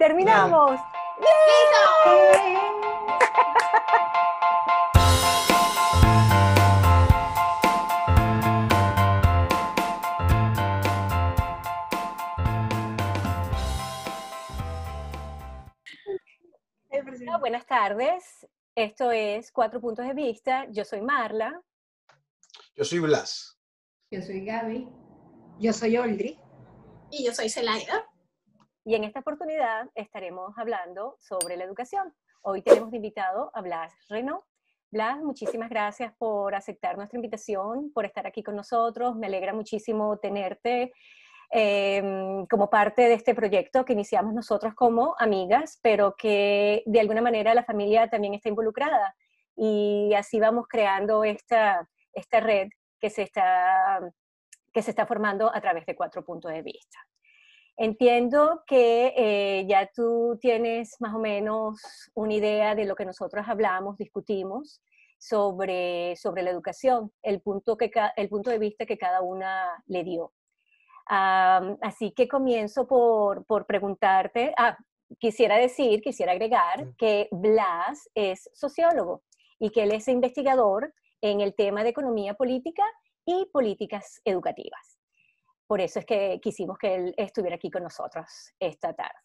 ¡Terminamos! buenas tardes. Esto es Cuatro Puntos de Vista. Yo soy Marla. Yo soy Blas. Yo soy Gaby. Yo soy Oldri. Y yo soy Zelaida. Y en esta oportunidad estaremos hablando sobre la educación. Hoy tenemos de invitado a Blas Renault. Blas, muchísimas gracias por aceptar nuestra invitación, por estar aquí con nosotros. Me alegra muchísimo tenerte Em, como parte de este proyecto que iniciamos nosotros como amigas, pero que de alguna manera la familia también está involucrada. Y así vamos creando esta, esta red que se, está, que se está formando a través de cuatro puntos de vista. Entiendo que eh, ya tú tienes más o menos una idea de lo que nosotros hablamos, discutimos sobre, sobre la educación, el punto, que, el punto de vista que cada una le dio así que comienzo por, por preguntarte, ah, quisiera decir, quisiera agregar que Blas es sociólogo y que él es investigador en el tema de economía política y políticas educativas. Por eso es que quisimos que él estuviera aquí con nosotros esta tarde,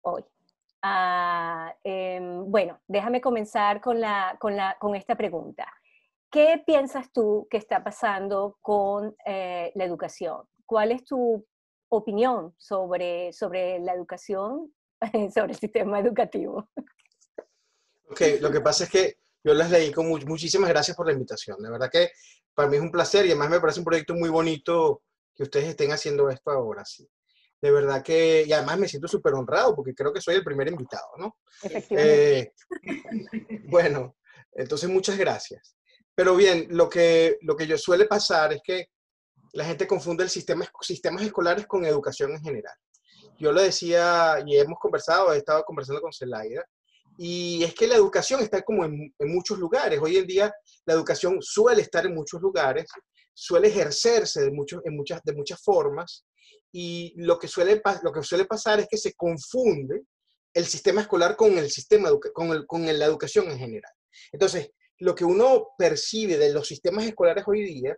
hoy. Em, bueno, déjame comenzar con, la, con, la, con esta pregunta. ¿Qué piensas tú que está pasando con eh, la educación? ¿Cuál es tu opinión sobre, sobre la educación, sobre el sistema educativo? Ok, lo que pasa es que yo las leí con muchísimas gracias por la invitación. De verdad que para mí es un placer y además me parece un proyecto muy bonito que ustedes estén haciendo esto ahora, sí. De verdad que, y además me siento súper honrado porque creo que soy el primer invitado, ¿no? Efectivamente. Eh, bueno, entonces muchas gracias. Pero bien, lo que, lo que yo suele pasar es que la gente confunde el sistema, sistemas escolares con educación en general. Yo lo decía y hemos conversado, he estado conversando con Celaida, y es que la educación está como en, muchos lugares. Hoy en día la educación suele estar en muchos lugares, suele ejercerse de, en muchas, de muchas formas, y lo que, suele, lo que suele pasar es que se confunde el sistema escolar con el sistema con, el, con la educación en general. Entonces, lo que uno percibe de los sistemas escolares hoy día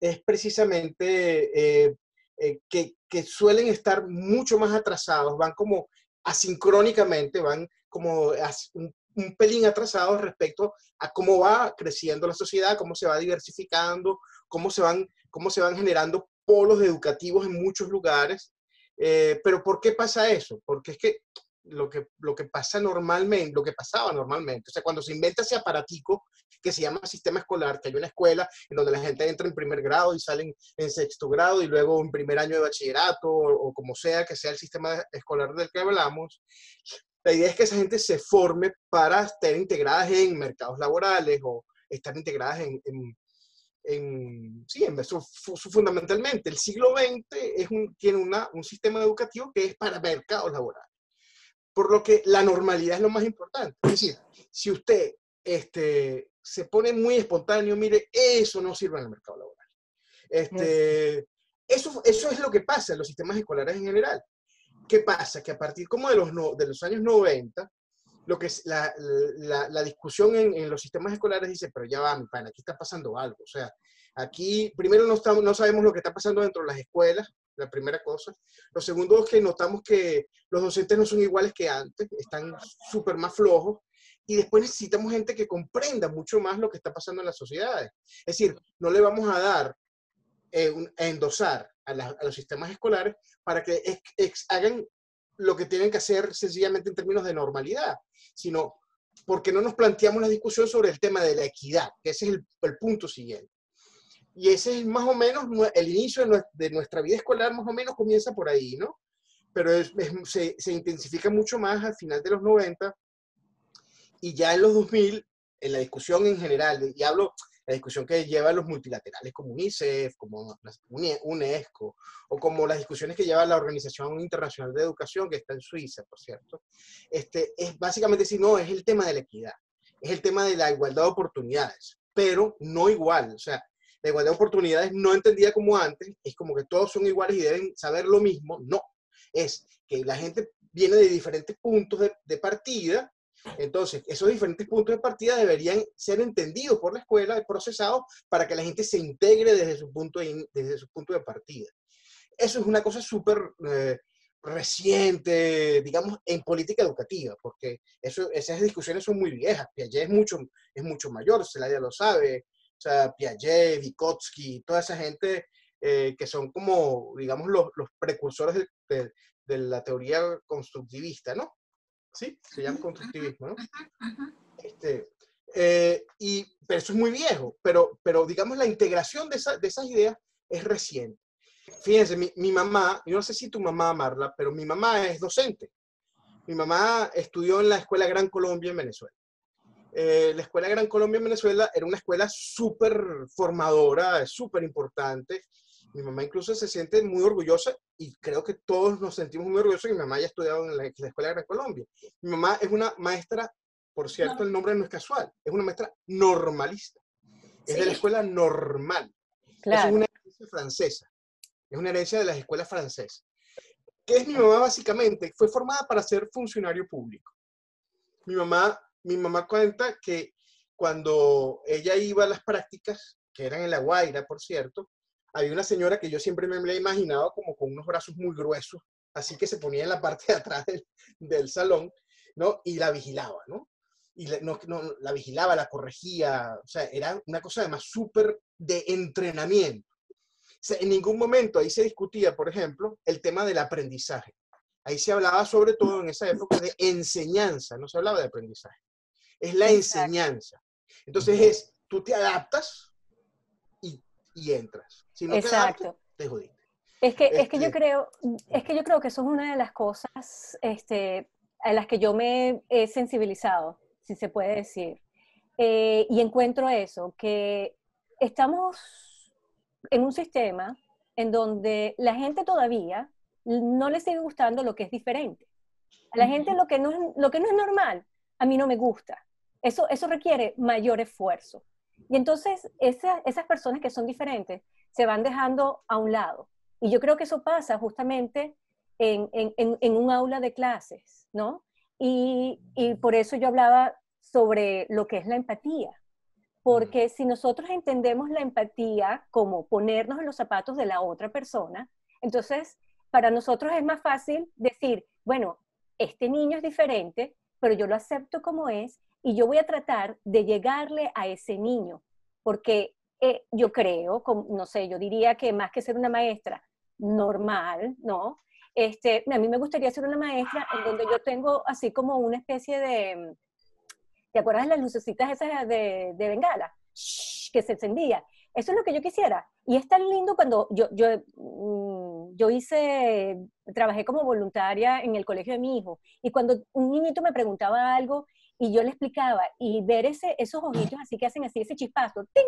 es precisamente eh, eh, que, suelen estar mucho más atrasados, van como asincrónicamente, van como un, pelín atrasados respecto a cómo va creciendo la sociedad, cómo se va diversificando, cómo se van, cómo se van generando polos educativos en muchos lugares. Eh, pero ¿por qué pasa eso? Porque es que lo que, lo que pasa normalmente, lo que pasaba normalmente. O sea, cuando se inventa ese aparatico que se llama sistema escolar, que hay una escuela en donde la gente entra en primer grado y salen en sexto grado y luego en primer año de bachillerato o, como sea que sea el sistema escolar del que hablamos, la idea es que esa gente se forme para estar integradas en mercados laborales o estar integradas en, en, sí, en eso, fundamentalmente. El siglo XX es un, tiene una, un sistema educativo que es para mercados laborales. Por lo que la normalidad es lo más importante. Es decir, si usted este, se pone muy espontáneo, mire, eso no sirve en el mercado laboral. Este, eso, eso es lo que pasa en los sistemas escolares en general. ¿Qué pasa? Que a partir como de los, de los años 90, lo que es la, la, la discusión en, en, los sistemas escolares dice, pero ya va, mi pana, aquí está pasando algo. O sea, aquí primero no, estamos, no sabemos lo que está pasando dentro de las escuelas, la primera cosa. Lo segundo es que notamos que los docentes no son iguales que antes, están súper más flojos. Y después necesitamos gente que comprenda mucho más lo que está pasando en las sociedades. Es decir, no le vamos a dar, eh, a endosar a, los sistemas escolares para que hagan lo que tienen que hacer sencillamente en términos de normalidad, sino porque no nos planteamos la discusión sobre el tema de la equidad, que ese es el punto siguiente. Y ese es más o menos el inicio de nuestra vida escolar, más o menos comienza por ahí, ¿no? Pero se, se, intensifica mucho más al final de los 90 y ya en los 2000, en la discusión en general, y hablo la discusión que lleva los multilaterales como UNICEF, como UNESCO, o como las discusiones que lleva la Organización Internacional de Educación, que está en Suiza, por cierto, este, es básicamente si no, es el tema de la equidad, es el tema de la igualdad de oportunidades, pero no igual, o sea, la igualdad de oportunidades no entendida como antes, es como que todos son iguales y deben saber lo mismo. No, es que la gente viene de diferentes puntos de, de partida. Entonces, esos diferentes puntos de partida deberían ser entendidos por la escuela y procesados para que la gente se integre desde su punto de, desde su punto de partida. Eso es una cosa súper eh, reciente, digamos, en política educativa, porque esas discusiones son muy viejas. Piaget es mucho, es mucho mayor, Celaya lo sabe. O sea, Piaget, Vygotsky, toda esa gente eh, que son como, digamos, los, los precursores de, la teoría constructivista, ¿no? Sí, se llama constructivismo, ¿no? Este, eh, y, pero eso es muy viejo, pero, pero digamos, la integración de, esa, de esas ideas es reciente. Fíjense, mi, mi, mamá, yo no sé si tu mamá, Marla, pero mi mamá es docente. Mi mamá estudió en la Escuela Gran Colombia en Venezuela. Eh, la Escuela Gran Colombia en Venezuela era una escuela súper formadora, súper importante. Mi mamá incluso se siente muy orgullosa y creo que todos nos sentimos muy orgullosos. Mi mamá ya ha estudiado en la, la Escuela Gran Colombia. Mi mamá es una maestra, por cierto, el nombre no es casual, es una maestra normalista. Es sí. de la escuela normal. Claro. Es una herencia francesa. Es una herencia de las escuelas francesas. ¿Qué es mi mamá básicamente? Fue formada para ser funcionario público. Mi mamá, mi mamá cuenta que cuando ella iba a las prácticas, que eran en La Guaira, por cierto, había una señora que yo siempre me la he imaginado como con unos brazos muy gruesos, así que se ponía en la parte de atrás del, del salón, ¿no? Y la vigilaba, ¿no? Y la, no, no, la vigilaba, la corregía, o sea, era una cosa además súper de entrenamiento. O sea, en ningún momento ahí se discutía, por ejemplo, el tema del aprendizaje. Ahí se hablaba sobre todo en esa época de enseñanza, no se hablaba de aprendizaje. Es la Exacto. enseñanza. Entonces es, tú te adaptas y, y entras. Si no Exacto. te jodiste. Es que, este, es, que yo creo, es que yo creo que eso es una de las cosas este, a las que yo me he sensibilizado, si se puede decir. Eh, y encuentro eso, que estamos en un sistema en donde la gente todavía no le sigue gustando lo que es diferente. A la gente lo que no es, lo que no es normal, a mí no me gusta. Eso, eso requiere mayor esfuerzo. Y entonces esa, esas personas que son diferentes se van dejando a un lado. Y yo creo que eso pasa justamente en, en, en un aula de clases, ¿no? Y, y, por eso yo hablaba sobre lo que es la empatía. Porque si nosotros entendemos la empatía como ponernos en los zapatos de la otra persona, entonces para nosotros es más fácil decir, bueno, este niño es diferente, pero yo lo acepto como es y yo voy a tratar de llegarle a ese niño, porque eh, yo creo, no sé, yo diría que más que ser una maestra normal, ¿no? Este, a mí me gustaría ser una maestra en donde yo tengo así como una especie de, ¿te acuerdas de las lucecitas esas de, de bengala? Shh, que se encendía. Eso es lo que yo quisiera. Y es tan lindo cuando yo, yo, yo hice, trabajé como voluntaria en el colegio de mi hijo. Y cuando un niñito me preguntaba algo y yo le explicaba y ver ese, esos ojitos así que hacen así, ese chispazo, ¡ting!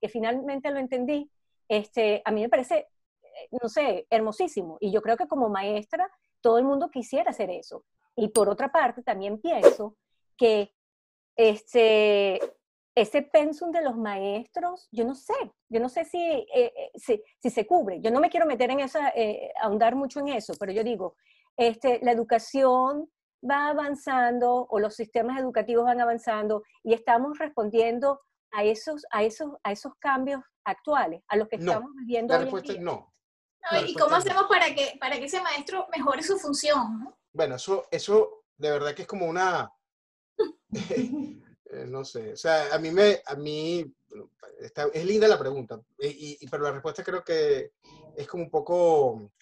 Que finalmente lo entendí, este, a mí me parece, no sé, hermosísimo. Y yo creo que como maestra todo el mundo quisiera hacer eso. Y por otra parte, también pienso que este, ese pensum de los maestros, yo no sé, yo no sé si, eh, si, si, se cubre. Yo no me quiero meter en esa, eh, ahondar mucho en eso, pero yo digo, este, la educación va avanzando o los sistemas educativos van avanzando y estamos respondiendo a esos, a esos, a esos cambios actuales, a los que no, estamos viviendo. La respuesta es no. no ¿Y cómo hacemos no. para, que, para que ese maestro mejore su función? ¿no? Bueno, eso, eso de verdad que es como una... Eh, no sé, o sea, a mí me, a mí, está, es linda la pregunta, y, y, pero la respuesta creo que es como un poco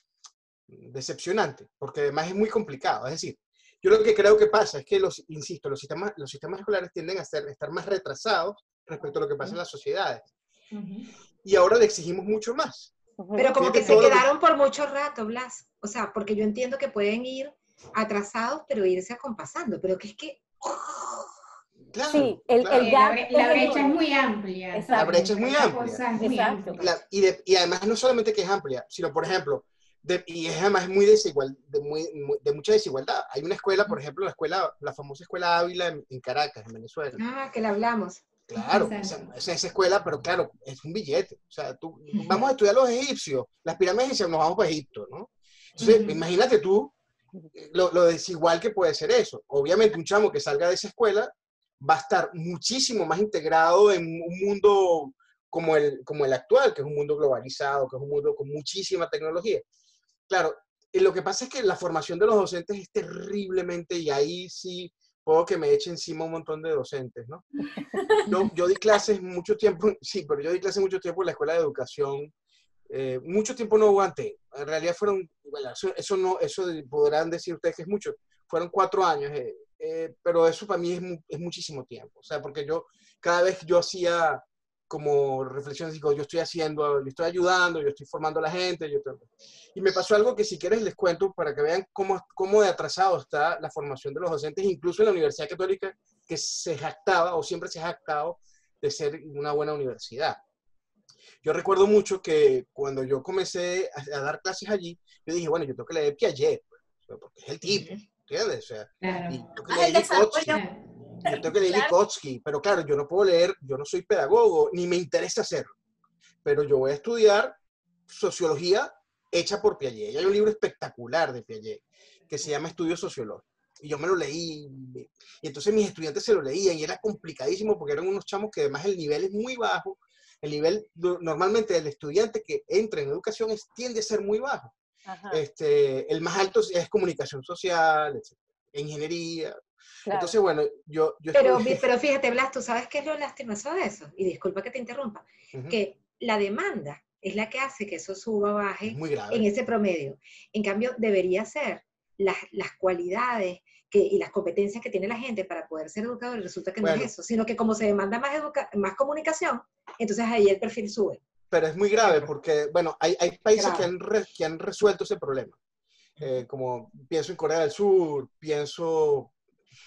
decepcionante, porque además es muy complicado, es decir, yo lo que creo que pasa es que los, insisto, los sistemas, los sistemas escolares tienden a ser, estar más retrasados respecto a lo que pasa en las sociedades, uh -huh. y ahora le exigimos mucho más. Pero como que se quedaron que... por mucho rato, Blas, o sea, porque yo entiendo que pueden ir atrasados, pero irse acompasando, pero que es que... Claro, sí, el, claro. el gap, la, la, brecha es muy amplia. Exacto. La brecha es muy amplia. Es muy amplia. La, y, de, y, además no solamente que es amplia, sino, por ejemplo, de, y es además muy desigual, de, muy, de, mucha desigualdad. Hay una escuela, por ejemplo, la escuela, la famosa escuela Ávila en, en Caracas, en Venezuela. Ah, que la hablamos. Claro, esa, esa, escuela, pero claro, es un billete. O sea, tú, vamos a estudiar los egipcios, las pirámides y nos vamos para Egipto, ¿no? Entonces, uh -huh. imagínate tú lo, lo desigual que puede ser eso. Obviamente un chamo que salga de esa escuela va a estar muchísimo más integrado en un mundo como el, como el actual, que es un mundo globalizado, que es un mundo con muchísima tecnología. Claro, y lo que pasa es que la formación de los docentes es terriblemente, y ahí sí puedo que me eche encima un montón de docentes, ¿no? Yo, yo di clases mucho tiempo, sí, pero yo di clases mucho tiempo en la escuela de educación. eh, mucho tiempo no aguanté. En realidad fueron, bueno, eso, eso no, eso podrán decir ustedes que es mucho. Fueron cuatro años, eh, eh, pero eso para mí es, es muchísimo tiempo. O sea, porque yo, cada vez yo hacía como reflexiones, digo, yo estoy haciendo, yo estoy ayudando, yo estoy formando a la gente, yo estoy- y me pasó algo que si quieres les cuento para que vean cómo, cómo de atrasado está la formación de los docentes, incluso en la Universidad Católica, que se jactaba o siempre se ha jactado de ser una buena universidad. Yo recuerdo mucho que cuando yo comencé a, a dar clases allí, yo dije, bueno, yo tengo que leer Piaget, pues, porque es el tipo, ¿entiendes? O sea, Claro. y tengo que Ah, leer. Yo tengo que leer Claro. Vygotsky, pero claro, yo no puedo leer, yo no soy pedagogo, ni me interesa hacerlo, pero yo voy a estudiar sociología hecha por Piaget. Hay un libro espectacular de Piaget que se llama Estudios Sociológicos. Y yo me lo leí, y entonces mis estudiantes se lo leían, y era complicadísimo porque eran unos chamos que además el nivel es muy bajo. El nivel no- normalmente del estudiante que entra en educación es, tiende a ser muy bajo. Ajá, Este, el más alto es comunicación social, etcétera, ingeniería, claro. entonces, bueno, yo... yo Pero, estuve- pero fíjate, Blas, ¿tú sabes qué es lo lastimoso de eso? Y disculpa que te interrumpa. Ujú, Que la demanda es la que hace que eso suba o baje en ese promedio. En cambio, debería ser las, las cualidades que, y las competencias que tiene la gente para poder ser educador, y resulta que no Bueno. es eso, sino que como se demanda más, educa- más comunicación, entonces ahí el perfil sube. Pero es muy grave porque, bueno, hay, hay países que han, re- que han resuelto ese problema. Eh, como pienso en Corea del Sur, pienso,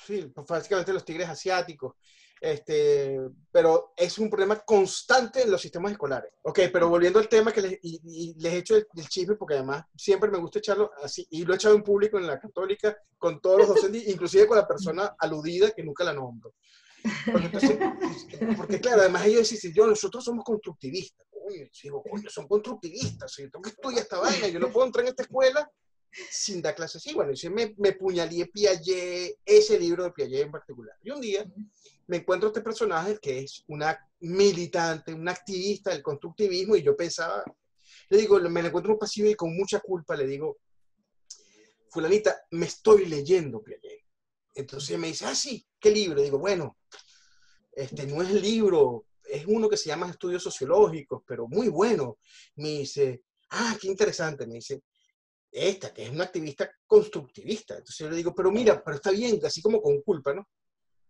sí, básicamente los tigres asiáticos. Este, pero es un problema constante en los sistemas escolares. Ok, pero volviendo al tema que les, y, y les he hecho el, el chisme, porque además siempre me gusta echarlo así, y lo he echado en público en la católica, con todos los docentes, inclusive con la persona aludida que nunca la nombro. Porque, entonces, porque claro, además ellos dicen, yo, nosotros somos constructivistas. Coño, yo digo, coño, son constructivistas. Yo tengo que estudiar esta vaina, yo no puedo entrar en esta escuela sin dar clases así. Bueno, yo me, me puñalé Piaget, ese libro de Piaget en particular. Y un día me encuentro este personaje que es una militante, una activista del constructivismo, y yo pensaba, le digo, me la encuentro en un pasillo y con mucha culpa le digo, fulanita, me estoy leyendo Piaget. Entonces me dice, ah, sí, ¿qué libro? Digo, bueno, este no es el libro, es uno que se llama Estudios Sociológicos, pero muy bueno. Me dice, ah, qué interesante, me dice, esta, que es una activista constructivista. Entonces yo le digo, pero mira, pero está bien, así como con culpa, ¿no?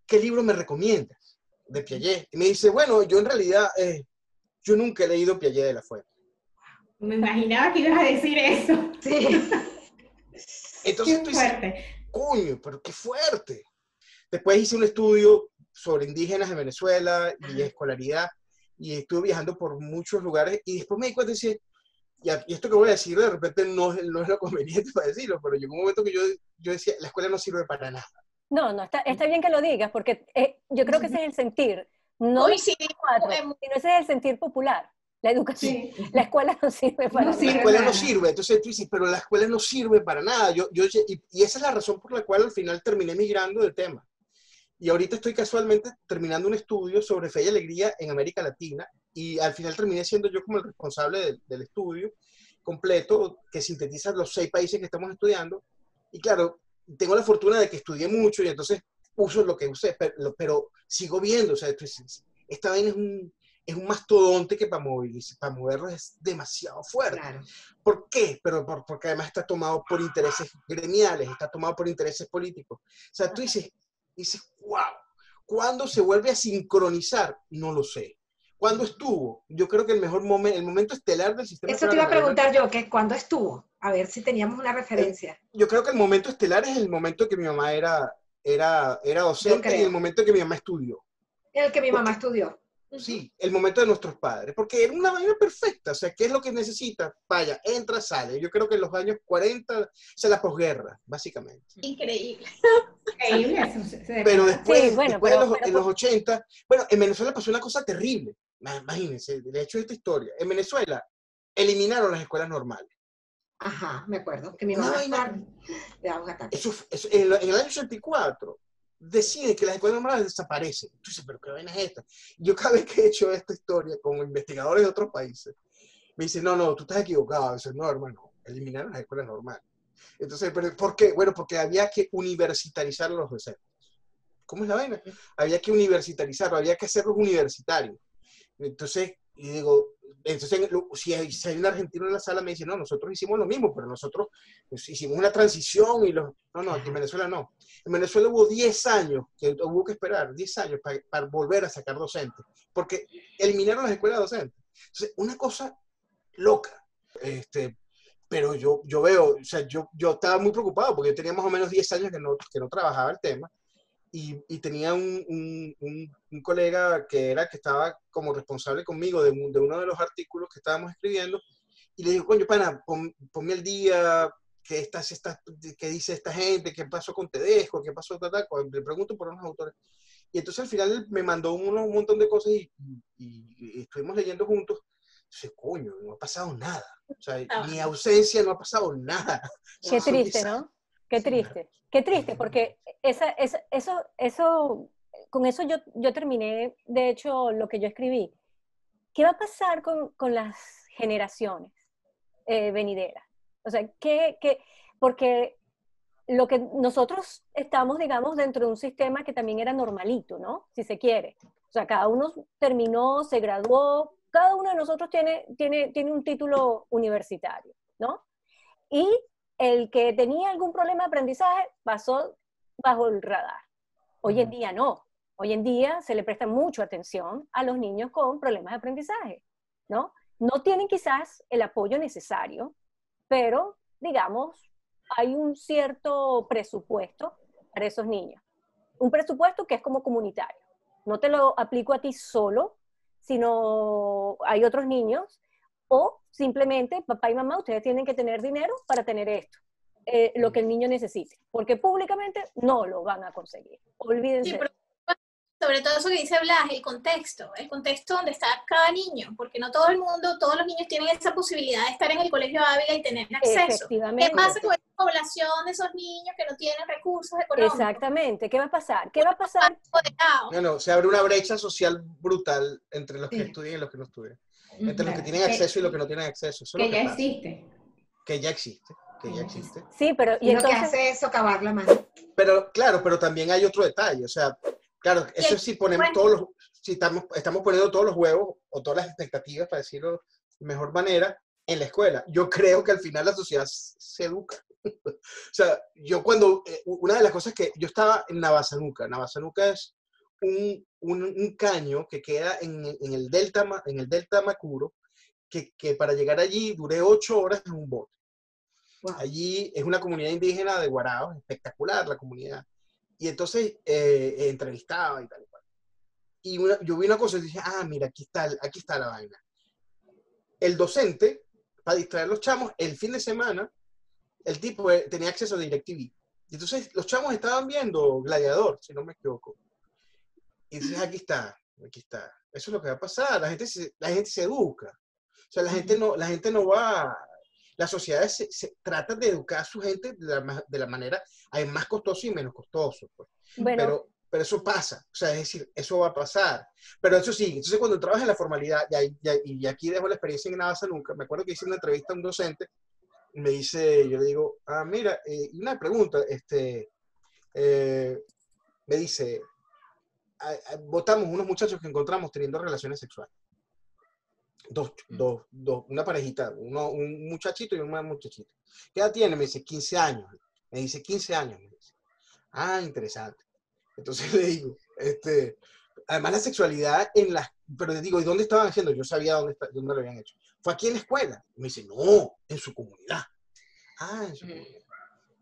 ¿Qué libro me recomiendas de Piaget? Y me dice, bueno, yo en realidad, eh, yo nunca he leído Piaget de la Fuente. Me imaginaba que ibas a decir eso. Sí. Entonces Qué tú dices, fuerte. coño, pero qué fuerte. Después hice un estudio sobre indígenas de Venezuela y escolaridad, y estuve viajando por muchos lugares, y después me di cuenta y decía, y a- y esto que voy a decir de repente no, es- no es lo conveniente para decirlo, pero llegó un momento que yo, yo decía, la escuela no sirve para nada. No, no, está, está bien que lo digas, porque eh, yo creo que ese es el sentir. No de Coincidimos cuatro, sino ese es el sentir popular. La educación, Sí. la escuela no sirve para No nada. sirve. la escuela no sirve, entonces tú dices, pero la escuela no sirve para nada. Yo, yo, y, y esa es la razón por la cual al final terminé migrando del tema. Y ahorita estoy casualmente terminando un estudio sobre fe y alegría en América Latina y al final terminé siendo yo como el responsable del, del estudio completo que sintetiza los seis países que estamos estudiando. Y claro, tengo la fortuna de que estudié mucho y entonces uso lo que usé, pero, pero sigo viendo, o sea, esto es- esta vaina es un, es un mastodonte que para, movilizar, para moverlo es demasiado fuerte. Claro. ¿Por qué? Pero por- porque además está tomado por intereses gremiales, está tomado por intereses políticos. O sea, tú dices, dices, wow, ¿cuándo se vuelve a sincronizar? No lo sé. ¿Cuándo estuvo? Yo creo que el mejor momento, el momento estelar del sistema Eso te iba a preguntar yo, que cuándo estuvo, a ver si teníamos una referencia. Yo creo que el momento estelar es el momento que mi mamá era, era, era docente y el momento que mi mamá estudió. El que mi mamá estudió. Sí, el momento de nuestros padres, porque era una vaina perfecta, o sea, ¿qué es lo que necesita? Vaya, entra, sale. Yo creo que en los años 40, o sea, la posguerra, básicamente. Increíble. Increíble Pero después, Sí, bueno, después pero- de los, pero en los 80, bueno, en Venezuela pasó una cosa terrible, Ma- imagínense, de hecho esta historia. En Venezuela eliminaron las escuelas normales. Ajá, me acuerdo que mi mamá daba un ataque. Eso, eso- en, en el año 84 deciden que las escuelas normales desaparecen. Tú dices, pero ¿qué vaina es esta? Yo cada vez que he hecho esta historia con investigadores de otros países, me dicen, no, no, tú estás equivocado. Dices, no, hermano, eliminaron las escuelas normales. Entonces, ¿pero ¿por qué? Bueno, porque había que universitarizar a los docentes. ¿Cómo es la vaina? Había que universitarizarlo, había que hacerlos universitarios. Entonces, y digo, entonces, si hay, si hay un argentino en la sala, me dice, no, nosotros hicimos lo mismo, pero nosotros pues, hicimos una transición y los... No, no, aquí en Venezuela no. En Venezuela hubo 10 años que hubo que esperar, 10 años para, para volver a sacar docentes, porque eliminaron las escuelas docentes. Entonces, una cosa loca. Este, pero yo, yo veo, o sea, yo, yo estaba muy preocupado porque yo tenía más o menos 10 años que no, que no trabajaba el tema y, y tenía un, un, un- un colega que era que estaba como responsable conmigo de, un- de uno de los artículos que estábamos escribiendo y le digo, coño, pana, pon- ponme al día, ¿qué, estás, estás, qué dice esta gente? ¿Qué pasó con Tedesco? ¿Qué pasó? Tata? Cuando le pregunto por unos autores. Y entonces al final me mandó uno- un montón de cosas y, y- y estuvimos leyendo juntos. Entonces, coño, no ha pasado nada. O sea, Ah. mi ausencia no ha pasado nada. Qué triste, 10 años. ¿no? Qué triste. Qué triste, porque esa, esa- eso, eso, con eso yo, yo terminé, de hecho, lo que yo escribí. ¿Qué va a pasar con, con las generaciones eh, venideras? O sea, ¿qué, qué? Porque lo que nosotros estamos, digamos, dentro de un sistema que también era normalito, ¿no? Si se quiere. O sea, cada uno terminó, se graduó, cada uno de nosotros tiene, tiene, tiene un título universitario, ¿no? Y el que tenía algún problema de aprendizaje pasó bajo el radar. Hoy en día no. Hoy en día se le presta mucha atención a los niños con problemas de aprendizaje, ¿no? No tienen quizás el apoyo necesario, pero digamos, hay un cierto presupuesto para esos niños. Un presupuesto que es como comunitario. No te lo aplico a ti solo, sino hay otros niños o simplemente papá y mamá, ustedes tienen que tener dinero para tener esto, eh, lo que el niño necesite, porque públicamente no lo van a conseguir. Olvídense. Sí, pero sobre todo eso que dice Blas, el contexto, el contexto donde está cada niño, porque no todo el mundo, todos los niños tienen esa posibilidad de estar en el colegio Ávila y tener acceso. ¿Qué pasa con esa población de esos niños que no tienen recursos económicos? Exactamente. ¿Qué va a pasar? ¿Qué va a pasar? Apoderados? Bueno, se abre una brecha social brutal entre los que Sí. estudian y los que no estudian. Entre los que tienen acceso y los que no tienen acceso. Eso es Que lo que ya pasa. existe. Que ya existe. Que ya existe. Sí, pero y Y lo que hace es socavar la mano. Pero claro, pero también hay otro detalle. O sea, claro, eso es si ponemos bueno. todos los, si estamos, estamos poniendo todos los huevos o todas las expectativas, para decirlo de mejor manera, en la escuela. Yo creo que al final la sociedad se educa. o sea, yo cuando, eh, una de las cosas que yo estaba en Navasanuca, Navasanuca es un, un, un caño que queda en, en el delta, en el delta Macuro, que, que para llegar allí duré ocho horas en un bote. Allí es una comunidad indígena de Guaraos, espectacular la comunidad. Y entonces eh, entrevistaba y tal. y cual. Y una- yo vi una cosa y dije, ah, mira, aquí está, aquí está la vaina. El docente, para distraer a los chamos, el fin de semana, el tipo eh, tenía acceso a DirecTV. Y entonces los chamos estaban viendo Gladiador, si no me equivoco. Y dices, aquí está, aquí está. Eso es lo que va a pasar. La gente se, la gente se educa. O sea, la gente no, la gente no va, las sociedades se, se tratan de educar a su gente de la, de la manera más costoso y menos costoso. pues. bueno, Pero, pero eso pasa, o sea, es decir, eso va a pasar. Pero eso sí, entonces cuando trabajas en la formalidad, y, aquí dejo la experiencia en Navasa nunca, me acuerdo que hice una entrevista a un docente, y me dice, yo le digo, ah, mira, eh, una pregunta, este, eh, me dice, "Ah, ah, votamos unos muchachos que encontramos teniendo relaciones sexuales. Dos, dos, dos, una parejita, uno, un muchachito y una muchachita. ¿Qué edad tiene? Me dice, 15 años. Me dice, 15 años. Me dice. Ah, interesante. Entonces le digo, este, además la sexualidad en las, pero le digo, ¿y dónde estaban haciendo? Yo sabía dónde, está- dónde lo habían hecho. Fue aquí en la escuela. Me dice, no, en su comunidad. Ah, en su Mm. comunidad.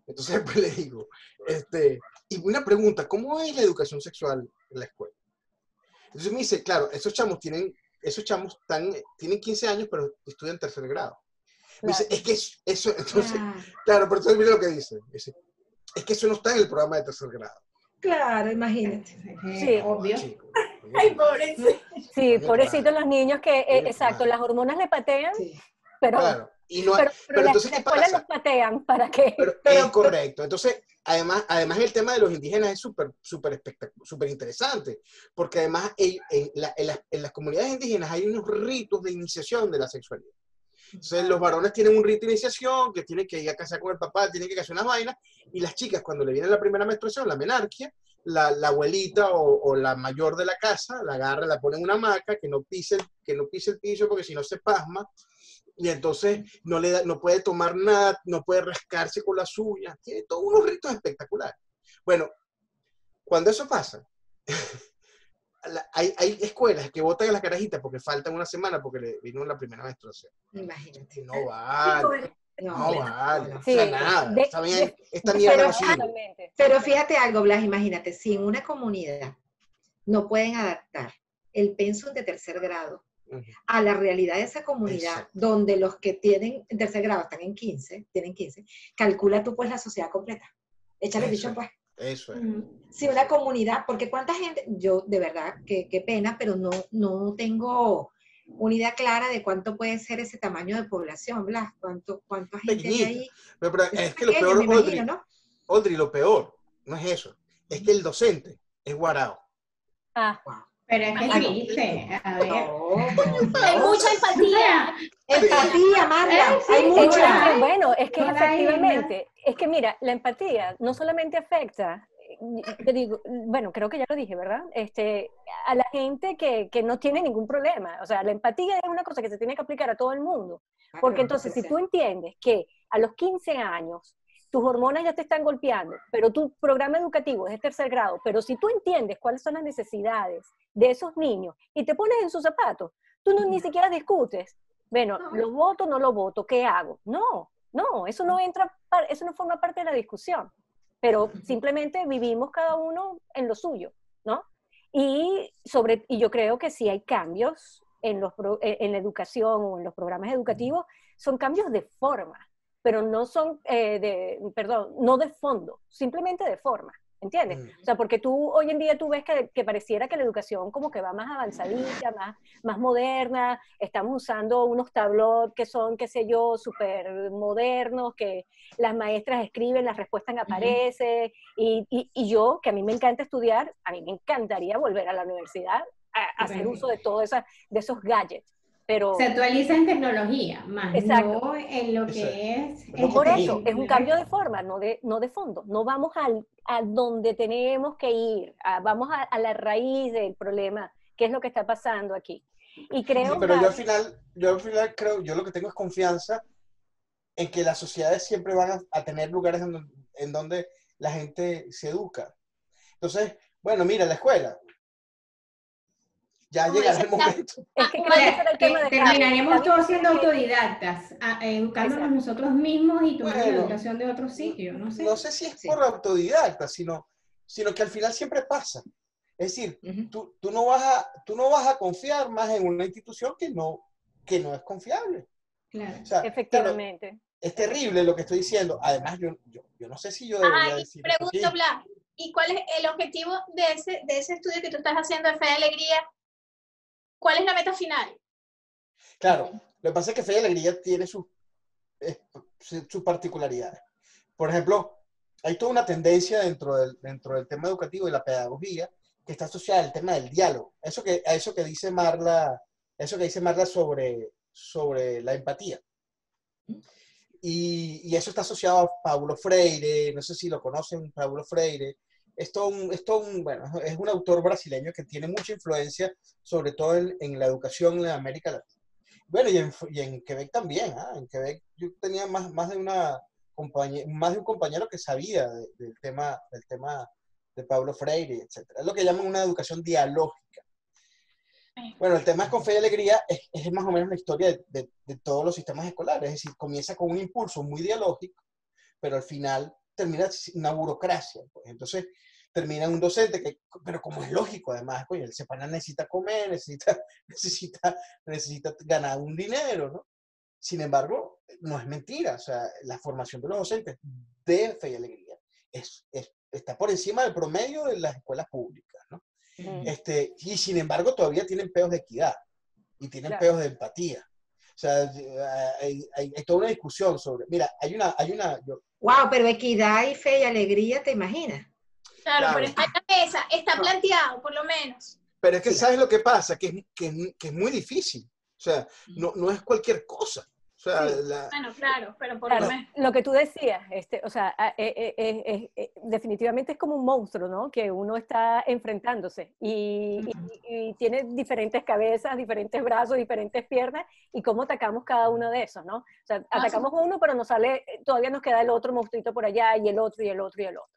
Entonces pues, le digo, este, y una pregunta, ¿cómo es la educación sexual en la escuela? Entonces me dice, claro, esos chamos tienen, esos chamos están, tienen 15 años, pero estudian tercer grado. Me dice, claro. es que es- eso, entonces, Ah, claro, pero entonces mira lo que dice. Dice, es que eso no está en el programa de tercer grado. Claro, imagínate. Sí. Obvio. Chico. Ay, pobrecito. sí, pobrecitos los niños que, eh, exacto, claro. las hormonas le patean, Sí. pero Claro. Y no, Pero, pero la, entonces, ¿qué pasa? los patean para que... Pero Pero- es correcto. Entonces, además, además el tema de los indígenas es súper, súper espectac- súper interesante, porque además en, en la- en las, en las comunidades indígenas hay unos ritos de iniciación de la sexualidad. Entonces, los varones tienen un rito de iniciación, que tienen que ir a casar con el papá, tienen que hacer unas vainas, y las chicas, cuando le viene la primera menstruación, la menarquia, la, la abuelita o, o la mayor de la casa la agarra, la pone en una hamaca, que no pise, el- que no pise el piso, porque si no se pasma, y entonces no, le da- no puede tomar nada, no puede rascarse con las uñas, tiene todos unos ritos espectaculares. Bueno, cuando eso pasa, la- hay, hay escuelas que votan a las carajitas porque faltan una semana porque le vino la primera menstruación. Imagínate. No vale, No, no no, vale. no. O sea, Sí, nada. de- Está bien, de- esta mierda pero- no. Pero fíjate algo, Blas, imagínate, si en una comunidad no pueden adaptar el pensum de tercer grado. A la realidad de esa comunidad, Exacto. donde los que tienen en tercer grado están en 15, tienen 15, calcula tú pues la sociedad completa. Échale bicho es. pues. Eso es. Si una comunidad, porque cuánta gente, yo de verdad, que qué pena, pero no, no tengo una idea clara de cuánto puede ser ese tamaño de población, Blas, cuánto, cuánta gente hay ahí. Pero, pero Eso es que lo peor, Audrey, imagino, ¿no? Audrey, lo peor no es eso. Es que el docente es guarao. Ah, Pero es que Ah, dice, a ver. No, Hay mucha empatía. Empatía, Marla, Eh, sí, hay Es mucha. Ay, bueno, es que efectivamente, es que mira, la empatía no solamente afecta, eh, te digo, bueno, creo que ya lo dije, ¿verdad? Este, a la gente que, que no tiene ningún problema. O sea, la empatía es una cosa que se tiene que aplicar a todo el mundo. Porque entonces, si tú entiendes que a los 15 años tus hormonas ya te están golpeando, pero tu programa educativo es de tercer grado, pero si tú entiendes cuáles son las necesidades de esos niños y te pones en sus zapatos, tú no, ni siquiera discutes, bueno, No. ¿lo voto no lo voto? ¿Qué hago? No, no, eso no entra, eso no forma parte de la discusión, pero simplemente vivimos cada uno en lo suyo, ¿no? Y, sobre, y yo creo que si hay cambios en, los, en en la educación o en los programas educativos, son cambios de forma, pero no son eh, de, perdón, no de fondo, simplemente de forma, ¿entiendes? Mm. O sea, porque tú hoy en día tú ves que, que pareciera que la educación como que va más avanzadita, más, más moderna, estamos usando unos tablots que son, qué sé yo, súper modernos, que las maestras escriben, las respuestas aparecen, y, y, y yo, que a mí me encanta estudiar, a mí me encantaría volver a la universidad a, a hacer uso de todos de esos gadgets, pero... Se actualiza en tecnología, más Exacto. no en lo que Exacto. es. Por eso, es un cambio de forma, no de, no de fondo. No vamos al, a donde tenemos que ir, a- vamos a, a la raíz del problema, qué es lo que está pasando aquí. Y creo Sí, pero yo al final, yo al final creo, yo lo que tengo es confianza en que las sociedades siempre van a, a tener lugares en donde, en donde la gente se educa. Entonces, bueno, mira, la escuela. Ya llegará el momento. es que creo el de terminaremos todos siendo autodidactas, a- educándonos Exacto. nosotros mismos y tomando la Bueno. educación de otro sitio, no sé. No sé si es Sí. por autodidacta, sino, sino que al final siempre pasa. Es decir, Ujú. tú, tú, no vas a, tú no vas a confiar más en una institución que no, que no es confiable. Claro. O sea, claro, Efectivamente. es terrible lo que estoy diciendo. Además, yo, yo, yo no sé si yo debería decir pregunto. Blas, ¿y cuál es el objetivo de ese, de ese estudio que tú estás haciendo de Fe y Alegría? ¿Cuál es la meta final? Claro, lo que pasa es que Fe y Alegría tiene sus eh, su- sus particularidades. Por ejemplo, hay toda una tendencia dentro del, dentro del tema educativo y la pedagogía que está asociada al tema del diálogo. Eso que, a eso que dice Marla, eso que dice Marla sobre, sobre la empatía. Y, y eso está asociado a Paulo Freire, no sé si lo conocen, Paulo Freire. Es todo un, es un- bueno, es un autor brasileño que tiene mucha influencia, sobre todo en, en la educación en América Latina. Bueno, y en, y en Quebec también, ¿ah? En Quebec yo tenía más, más, de una más de un compañero que sabía de- del, tema, del tema de Pablo Freire, etc. Es lo que llaman una educación dialógica. Bueno, el tema es con fe y alegría es, es más o menos la historia de, de- de todos los sistemas escolares. Es decir, comienza con un impulso muy dialógico, pero al final termina una burocracia. pues. Entonces, termina un docente que, pero como es lógico, además, coño, el sepana necesita comer, necesita, necesita, necesita ganar un dinero, ¿no? Sin embargo, no es mentira. O sea, la formación de los docentes de fe y alegría es, es- está por encima del promedio de las escuelas públicas, ¿no? Mm. Este, y sin embargo, todavía tienen peos de equidad y tienen Claro. peos de empatía. O sea, eh, hay, hay- hay toda una discusión sobre, mira, hay una, hay una, yo- Wow, pero equidad y fe y alegría, ¿te imaginas? Claro, Claro. pero está en la mesa, está planteado, por lo menos. pero es que Sí. sabes lo que pasa, que es, que, es- que es muy difícil, o sea, no, no es cualquier cosa, sea, Sí. la- Bueno, claro, pero por Claro, lo que tú decías, este, o sea, eh, eh, eh, eh, eh, definitivamente es como un monstruo, ¿no? Que uno está enfrentándose y, y- Ujú. y tiene diferentes cabezas, diferentes brazos, diferentes piernas y cómo atacamos cada uno de esos, ¿no? O sea, Ah, sí. atacamos uno, pero nos sale, eh, todavía nos queda el otro monstruito por allá y el otro y el otro y el otro.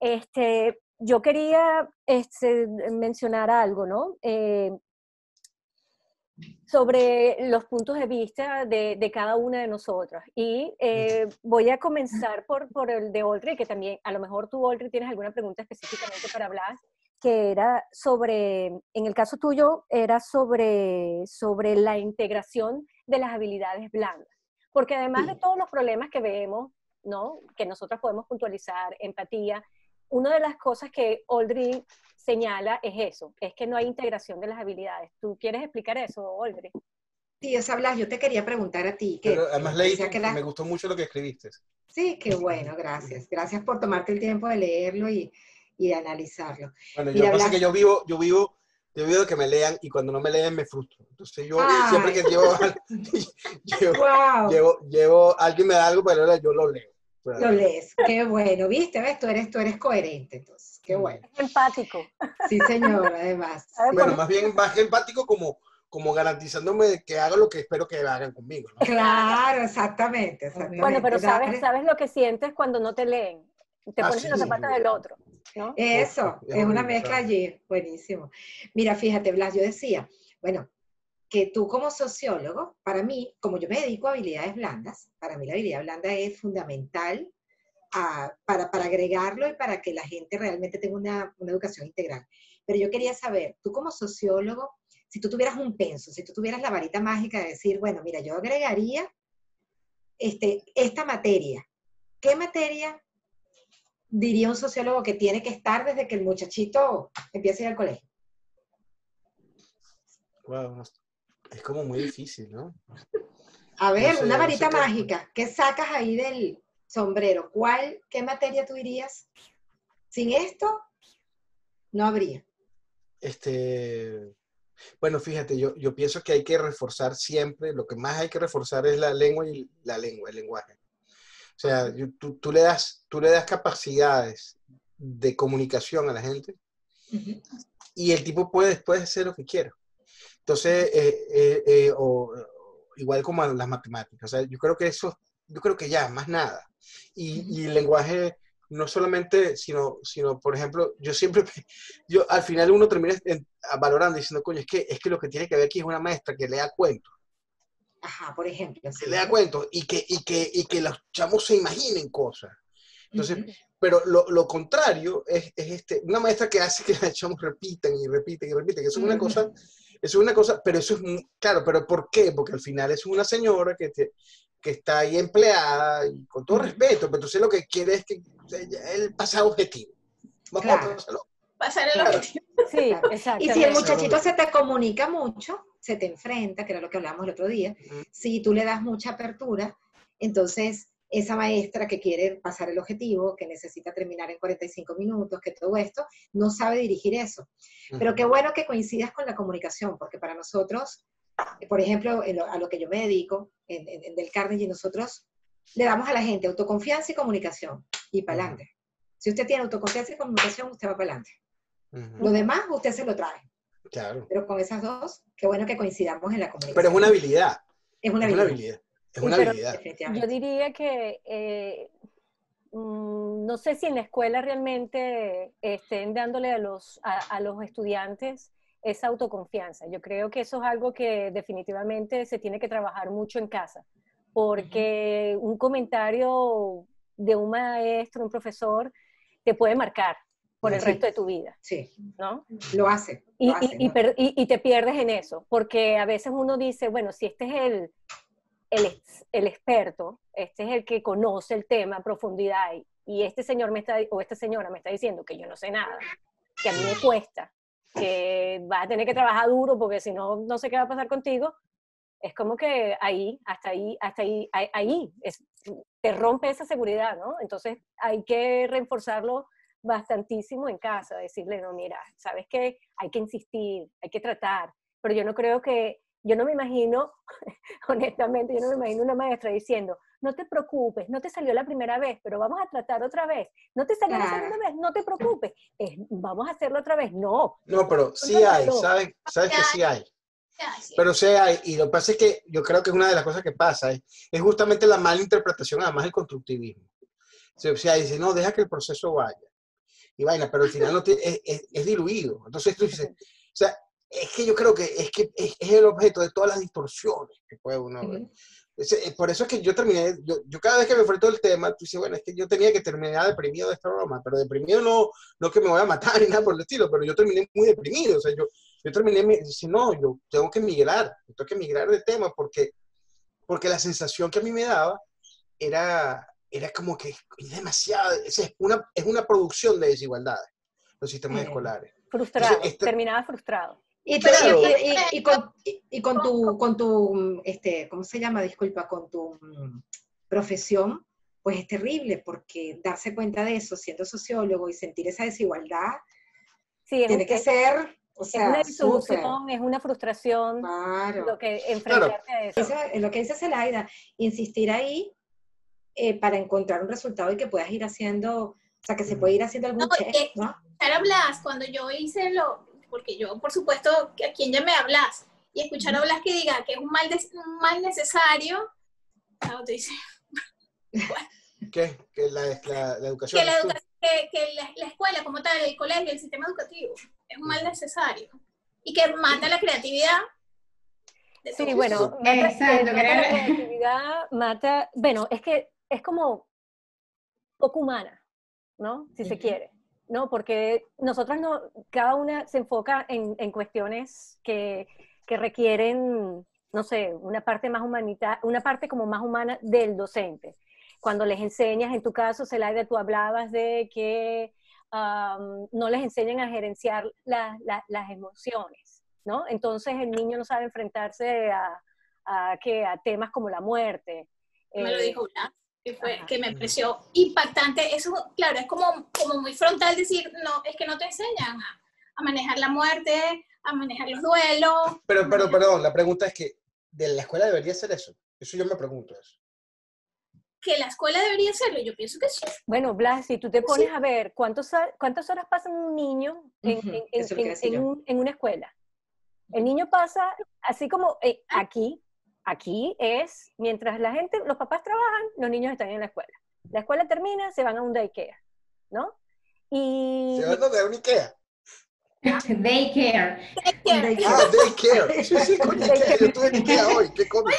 Este, yo quería este, mencionar algo, ¿no? Eh, sobre los puntos de vista de, de cada una de nosotras. Y eh, voy a comenzar por, por el de Audrey, que también, a lo mejor tú, Audrey, tienes alguna pregunta específicamente para hablar, que era sobre, en el caso tuyo, era sobre, sobre la integración de las habilidades blandas. Porque además de todos los problemas que vemos, ¿no? Que nosotros podemos puntualizar, empatía, una de las cosas que Audrey señala es eso, es que no hay integración de las habilidades. ¿Tú quieres explicar eso, Audrey? Sí, esa Blas, yo te quería preguntar a ti. Que, pero además leí, que era- me gustó mucho lo que escribiste. Sí, qué bueno, gracias. Gracias por tomarte el tiempo de leerlo y, y de analizarlo. Bueno, Mira, yo pasa Blas- que yo vivo, yo vivo, yo vivo de que me lean y cuando no me leen me frustro. Entonces yo Ay. siempre que llevo, llevo, ¡Wow! llevo, llevo- alguien me da algo leer, yo lo leo. O sea, Lo lees. Qué bueno, ¿viste? ¿Ves? Tú eres, tú eres coherente, entonces. Qué bueno. Es empático. Sí, señor, además. ¿Sabes Sí. Bueno, más bien más empático como, como garantizándome de que haga lo que espero que hagan conmigo. ¿no? Claro, exactamente, exactamente. Bueno, pero sabes, sabes lo que sientes cuando no te leen. Te Ah, pones en los sí. zapatos del otro, ¿no? Eso, Es es una mezcla allí. Buenísimo. Mira, fíjate, Blas, yo decía, bueno, que tú como sociólogo, para mí, como yo me dedico a habilidades blandas, para mí la habilidad blanda es fundamental a- para, para agregarlo y para que la gente realmente tenga una, una educación integral. Pero yo quería saber, tú como sociólogo, si tú tuvieras un penso, si tú tuvieras la varita mágica de decir, bueno, mira, yo agregaría este, esta materia. ¿Qué materia diría un sociólogo que tiene que estar desde que el muchachito empieza a ir al colegio? Wow, es como muy difícil, ¿no? A ver, sé, una no sé varita qué- mágica. ¿Qué sacas ahí del sombrero? ¿Cuál, qué materia tú dirías? Sin esto, no habría. Este, bueno, fíjate, yo, yo pienso que hay que reforzar siempre, lo que más hay que reforzar es la lengua y la lengua, el lenguaje. O sea, tú, tú le das, tú le das capacidades de comunicación a la gente y el tipo puede después hacer lo que quiera. Entonces, eh, eh, eh, o, igual como a las matemáticas. O sea, yo creo que eso, yo creo que ya, más nada. Y, y el lenguaje, no solamente, sino, sino, por ejemplo, yo siempre, yo al final uno termina en- valorando diciendo, coño, es que, es que lo que tiene que ver aquí es una maestra que lea cuentos, Ajá, por ejemplo. que sí. lea cuentos y que, y que, y que los chamos se imaginen cosas. Entonces, Ujú. pero lo, lo contrario es, es este, una maestra que hace que los chamos repitan y repiten y repiten, que eso es una Ujú. cosa, eso es una cosa, pero eso es, claro, pero ¿por qué? Porque al final es una señora que, te- que está ahí empleada y con todo respeto, pero entonces lo que quiere es que el pasado objetivo. Vamos Claro. a. Pasar el Claro. objetivo. Sí, Claro. Y si el muchachito se te comunica mucho, se te enfrenta, que era lo que hablábamos el otro día, si tú le das mucha apertura, entonces esa maestra que quiere pasar el objetivo, que necesita terminar en 45 minutos, que todo esto, no sabe dirigir eso. Pero qué bueno que coincidas con la comunicación, porque para nosotros, por ejemplo, en lo- a lo que yo me dedico, en, en- en Del Carnegie, nosotros le damos a la gente autoconfianza y comunicación, y para adelante. Si usted tiene autoconfianza y comunicación, usted va para adelante. Ujú, Lo demás, usted se lo trae. Claro. Pero con esas dos, qué bueno que coincidamos en la comunicación. Pero es una habilidad. Es una Es una habilidad. Es una pero- habilidad. Yo diría que eh, mm, no sé si en la escuela realmente estén dándole a los, a, a los estudiantes esa autoconfianza. Yo creo que eso es algo que definitivamente se tiene que trabajar mucho en casa, porque un comentario de un maestro, un profesor, te puede marcar por el Sí. resto de tu vida, Sí, ¿no? lo hace. Y, lo hace, y- y ¿no? per- y- y te pierdes en eso, porque a veces uno dice, bueno, si este es el, el, el experto, este es el que conoce el tema a profundidad y, y este señor me está, o esta señora me está diciendo que yo no sé nada, que a mí me cuesta, que vas a tener que trabajar duro porque si no, no sé qué va a pasar contigo, es como que ahí, hasta ahí, hasta ahí, ahí, es, te rompe esa seguridad, ¿no? Entonces hay que reforzarlo bastantísimo en casa, decirle, no, mira, sabes que hay que insistir, hay que tratar, pero yo no creo que, yo no me imagino, honestamente, yo no me imagino una maestra diciendo, no te preocupes, no te salió la primera vez, pero vamos a tratar otra vez, no te salió la segunda vez, no te preocupes, es, vamos a hacerlo otra vez, no. No, pero sí hay, ¿sabes? ¿Sabes que sí hay? Pero sí hay, y lo que pasa es que yo creo que es una de las cosas que pasa, es, es justamente la mala interpretación, además del constructivismo. O sea, dice, no, deja que el proceso vaya. Y vaina, pero al final no tiene- es, es- es diluido. Entonces tú dices, o sea, es que yo creo que es que es, es el objeto de todas las distorsiones que puede uno ver. Ese- eh, por eso es que yo terminé, yo, yo cada vez que me enfrento al tema, tú dices, bueno, es que yo tenía que terminar deprimido de esta broma, pero deprimido no, no que me voy a matar ni nada por el estilo, pero yo terminé muy deprimido, o sea, yo, yo terminé, dice, no, yo tengo que migrar, tengo que migrar de tema porque, porque la sensación que a mí me daba era, era como que es demasiado, es una, es una producción de desigualdades, los sistemas escolares. Frustrado, este- terminaba frustrado. Y, tú- Claro. y- y- y con, y- y con tu, con tu, este, ¿cómo se llama? Disculpa, con tu mm, profesión, pues es terrible, porque darse cuenta de eso, siendo sociólogo y sentir esa desigualdad, Sí, es, tiene que es- ser, o es sea, una súper, disolución, es una frustración, claro. lo que enfrentarte a eso. Eso es lo que dice Zelaida, insistir ahí eh, para encontrar un resultado y que puedas ir haciendo, o sea, que se puede ir haciendo algún No, check, Blas, cuando yo hice lo, porque yo, por supuesto, a quien llamé a Blas, y escuchar a Blas que diga que es un mal, des- un mal necesario, claro, te dice, ¿Qué? Que la, la, la educación. que, la, dices tú. educa- que, que la, la escuela como tal, el colegio, el sistema educativo, es un mal necesario, y que mata la creatividad. de Sí, bueno, mata, Exacto, que mata la creatividad, mata, bueno, es que es como poco humana, ¿no? Si se quiere, ¿no? Porque nosotros no, cada una se enfoca en, en cuestiones que, que requieren, no sé, una parte más humanita, una parte como más humana del docente. Cuando les enseñas, en tu caso, Zelaida, tú hablabas de que am, no les enseñan a gerenciar la- la- las emociones, ¿no? Entonces el niño no sabe enfrentarse a, a, ¿qué? a temas como la muerte. me lo Eh, dijo que, fue, ajá. que me pareció impactante. Eso, claro, es como, como muy frontal decir, no, es que no te enseñan a, a manejar la muerte, a manejar los duelos. Pero, pero, perdón, la pregunta es que de la escuela debería ser eso. Eso yo me pregunto eso. Que la escuela debería hacerlo, yo pienso que sí. Bueno, Blas, si tú te pones a ver cuántos, cuántas horas pasa un niño en, Ujú, en- en- en- en un- una escuela. El niño pasa, así como eh, aquí, aquí es, mientras la gente, los papás trabajan, los niños están en la escuela. La escuela termina, se van a un daycare, ¿no? Y ¿Se van a un Ikea? Daycare. Daycare. Ah, daycare. Sí, sí, con Ikea. Yo estuve en Ikea hoy. Qué cómico.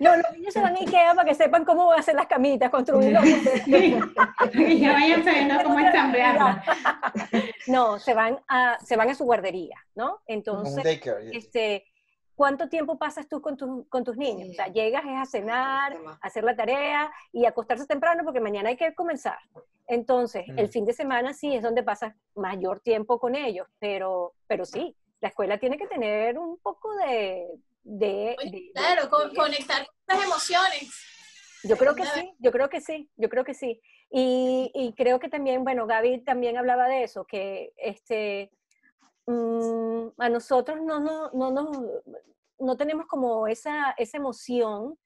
no, los niños se van a Ikea para que sepan cómo hacer las camitas, construirlos. Que ya vayan sabiendo cómo ensamblarla. No, se van a, se van a su guardería, ¿no? Un Entonces, daycare. yes. este, ¿cuánto tiempo pasas tú con, tus con tus niños? O sea, llegas es a cenar, a hacer la tarea y acostarse temprano porque mañana hay que comenzar. Entonces, el Mm. fin de semana sí es donde pasas mayor tiempo con ellos, pero, pero sí, la escuela tiene que tener un poco de... de- Oye, de- claro, con- de- conectar con las emociones. yo creo que sí, yo creo que sí, yo creo que sí. Y, y creo que también, bueno, Gaby también hablaba de eso, que este, mm, a nosotros no, no, no, no, no tenemos como esa, esa emoción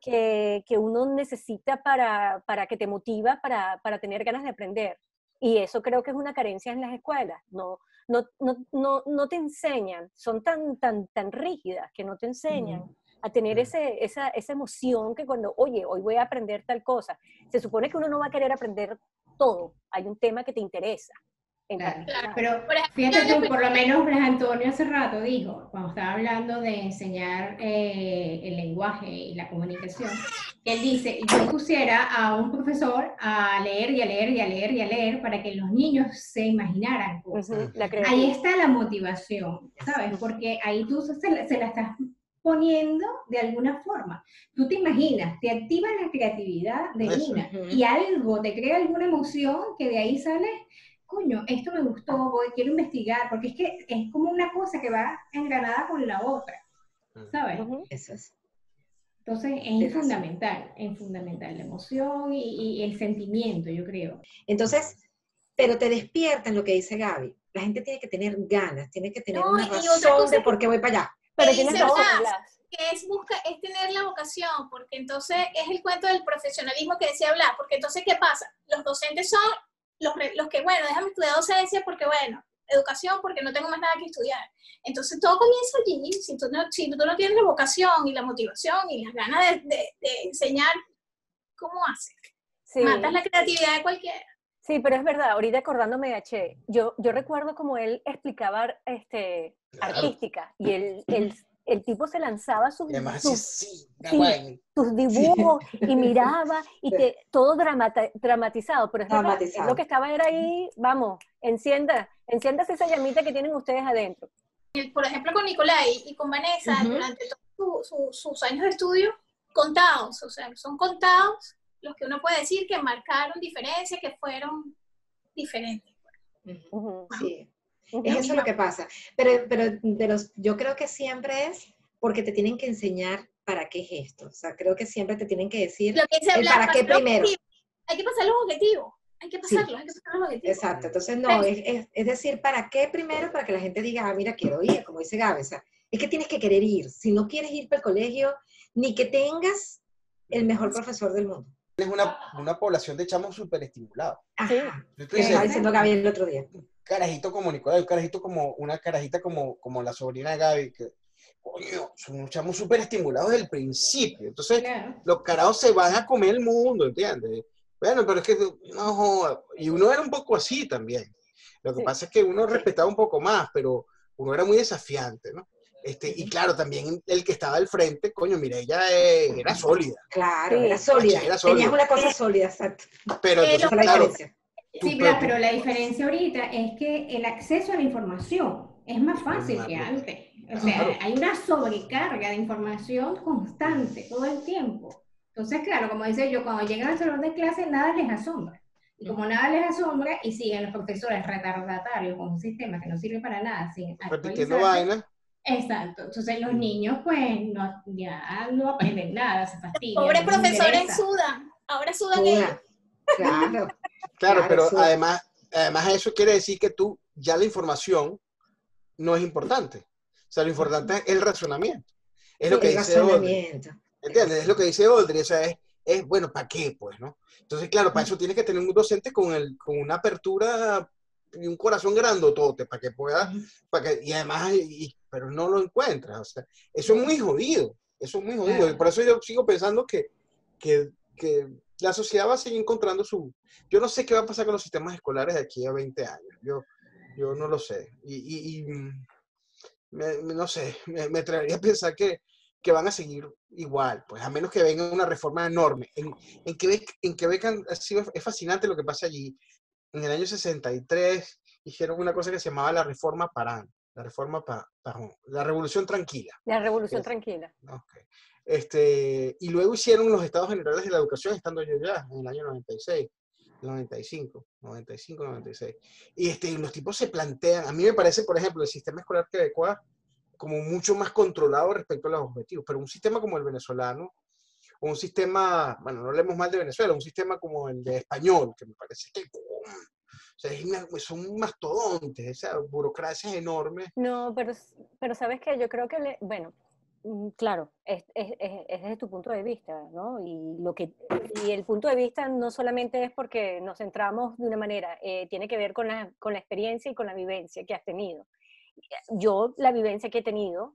que, que uno necesita para, para que te motiva para, para tener ganas de aprender. Y eso creo que es una carencia en las escuelas. No, no, no, no, no te enseñan, son tan, tan, tan rígidas que no te enseñan a tener Mm. ese, esa, esa emoción que cuando, oye, hoy voy a aprender tal cosa, se supone que uno no va a querer aprender todo, hay un tema que te interesa. En Claro. particular. Pero fíjate tú, por lo menos Blas Antonio hace rato dijo, cuando estaba hablando de enseñar eh, el lenguaje y la comunicación, que él dice, yo pusiera a un profesor a leer y a leer y a leer y a leer para que los niños se imaginaran cosas. Ujú, la Ahí está la motivación, ¿sabes? Porque ahí tú se la, se la estás poniendo de alguna forma. Tú te imaginas, te activa la creatividad de Eso. una Ujú. y algo te crea alguna emoción que de ahí sale, coño, esto me gustó, voy, quiero investigar, porque es que es como una cosa que va engranada con la otra. ¿sabes? Eso es. Entonces es fundamental, es fundamental la emoción y, y el sentimiento, yo creo. Entonces, pero te despiertan lo que dice Gaby. La gente tiene que tener ganas, tiene que tener No, una razón de por qué voy para allá. Pero ¿Qué tienes? Blas. que es busca es tener la vocación, porque entonces es el cuento del profesionalismo que decía Blas, porque entonces ¿qué pasa? Los docentes son los, los que, bueno, déjame estudiar docencia porque, bueno, educación porque no tengo más nada que estudiar. Entonces todo comienza allí, si tú no, si tú no tienes la vocación y la motivación y las ganas de, de- de enseñar, ¿cómo haces? Sí. Matas la creatividad de cualquiera. Sí, pero es verdad, ahorita acordándome de H, yo, yo recuerdo como él explicaba este, artística y el, el, el tipo se lanzaba sus, además sus, sí, sí. tus dibujos y miraba y te, todo dramata- dramatizado, pero es, verdad, Dramatizado. lo que estaba era ahí, vamos, encienda, enciéndase esa llamita que tienen ustedes adentro. Por ejemplo, con Nicolai y con Vanessa, Ujú. durante todos su- su- sus años de estudio, contados, o sea, son contados los que uno puede decir que marcaron diferencias, que fueron diferentes. Ujú. Ujú, Sí, es eso lo que pasa. Pero, pero de los, yo creo que siempre es porque te tienen que enseñar para qué es esto. O sea, creo que siempre te tienen que decir, Lo que dice El para qué primero. Hay que pasar los objetivos, hay que Sí. pasarlos, hay que pasar los objetivos. exacto. Entonces, no, es, es, es decir, ¿para qué primero? Para que la gente diga, ah, mira, quiero ir, como dice Gaby. O sea, es que tienes que querer ir. Si no quieres ir para el colegio, ni que tengas el mejor profesor del mundo. Es una, una población de chamos súper estimulados. Ajá. Dices, estaba diciendo Gaby el otro día. Carajito como Nicolás, un carajito como una carajita como, como la sobrina de Gaby, que coño, son unos chamos súper estimulados desde el principio. Entonces, Claro. los carajos se van a comer el mundo, ¿entiendes? Bueno, pero es que no joda. Y uno era un poco así también. Lo que Sí. pasa es que uno respetaba un poco más, pero uno era muy desafiante, ¿no? Este, y claro, también el que estaba al frente, coño, mira, ella eh, era sólida. Claro, era sólida. Era sólida. Tenías una cosa sólida, exacto. Pero entonces, claro, diferencia. Sí, Blas, pero- la diferencia ahorita es que el acceso a la información es más fácil que antes. O sea, Claro. hay una sobrecarga de información constante todo el tiempo. Entonces, claro, como dice yo, cuando llegan al salón de clase nada les asombra. Y como nada les asombra y siguen los profesores retardatarios con un sistema que no sirve para nada, sin repitiendo vainas. Exacto. Entonces los niños pues no, ya no aprenden nada, se fastidian. Pobres no profesores sudan, ahora sudan ellos. Claro. Claro, Claro, pero sí. además, además eso quiere decir que tú, ya la información no es importante. O sea, lo importante es el razonamiento. Es lo que el dice Audrey. ¿Entiendes? Es lo que dice Audrey. O sea, es, es, bueno, ¿para qué? Pues, ¿no? Entonces, claro, para eso tienes que tener un docente con, el, con una apertura y un corazón grandotote para que pueda, para que, y además, y- pero no lo encuentras. O sea, eso es muy jodido. Eso es muy jodido. Y por eso yo sigo pensando que, que, que la sociedad va a seguir encontrando su... Yo no sé qué va a pasar con los sistemas escolares de aquí a 20 años. Yo, yo no lo sé. Y, y- y, mm, me- me- no sé, me, me atrevería a pensar que, que van a seguir igual, pues a menos que venga una reforma enorme. En, en Quebec, en Quebec han- ha sido, es fascinante lo que pasa allí. En el año 63 hicieron una cosa que se llamaba la reforma Parán, la reforma la revolución tranquila. La revolución tranquila. Ok. Este, y luego hicieron los estados generales de la educación, estando yo ya, en el año 96, 95, 95, 96. Y este, los tipos se plantean, a mí me parece, por ejemplo, el sistema escolar quebecois como mucho más controlado respecto a los objetivos, pero un sistema como el venezolano, o un sistema, bueno, no hablemos mal de Venezuela, un sistema como el de español, que me parece que ¡pum! o sea, una- son mastodontes, esa burocracia es enorme. No, pero, pero sabes que yo creo que, le- bueno, claro, es, es- es- es desde tu punto de vista, ¿no? Y, lo que, y el punto de vista no solamente es porque nos centramos de una manera, eh, tiene que ver con la, con la experiencia y con la vivencia que has tenido. Yo, la vivencia que he tenido,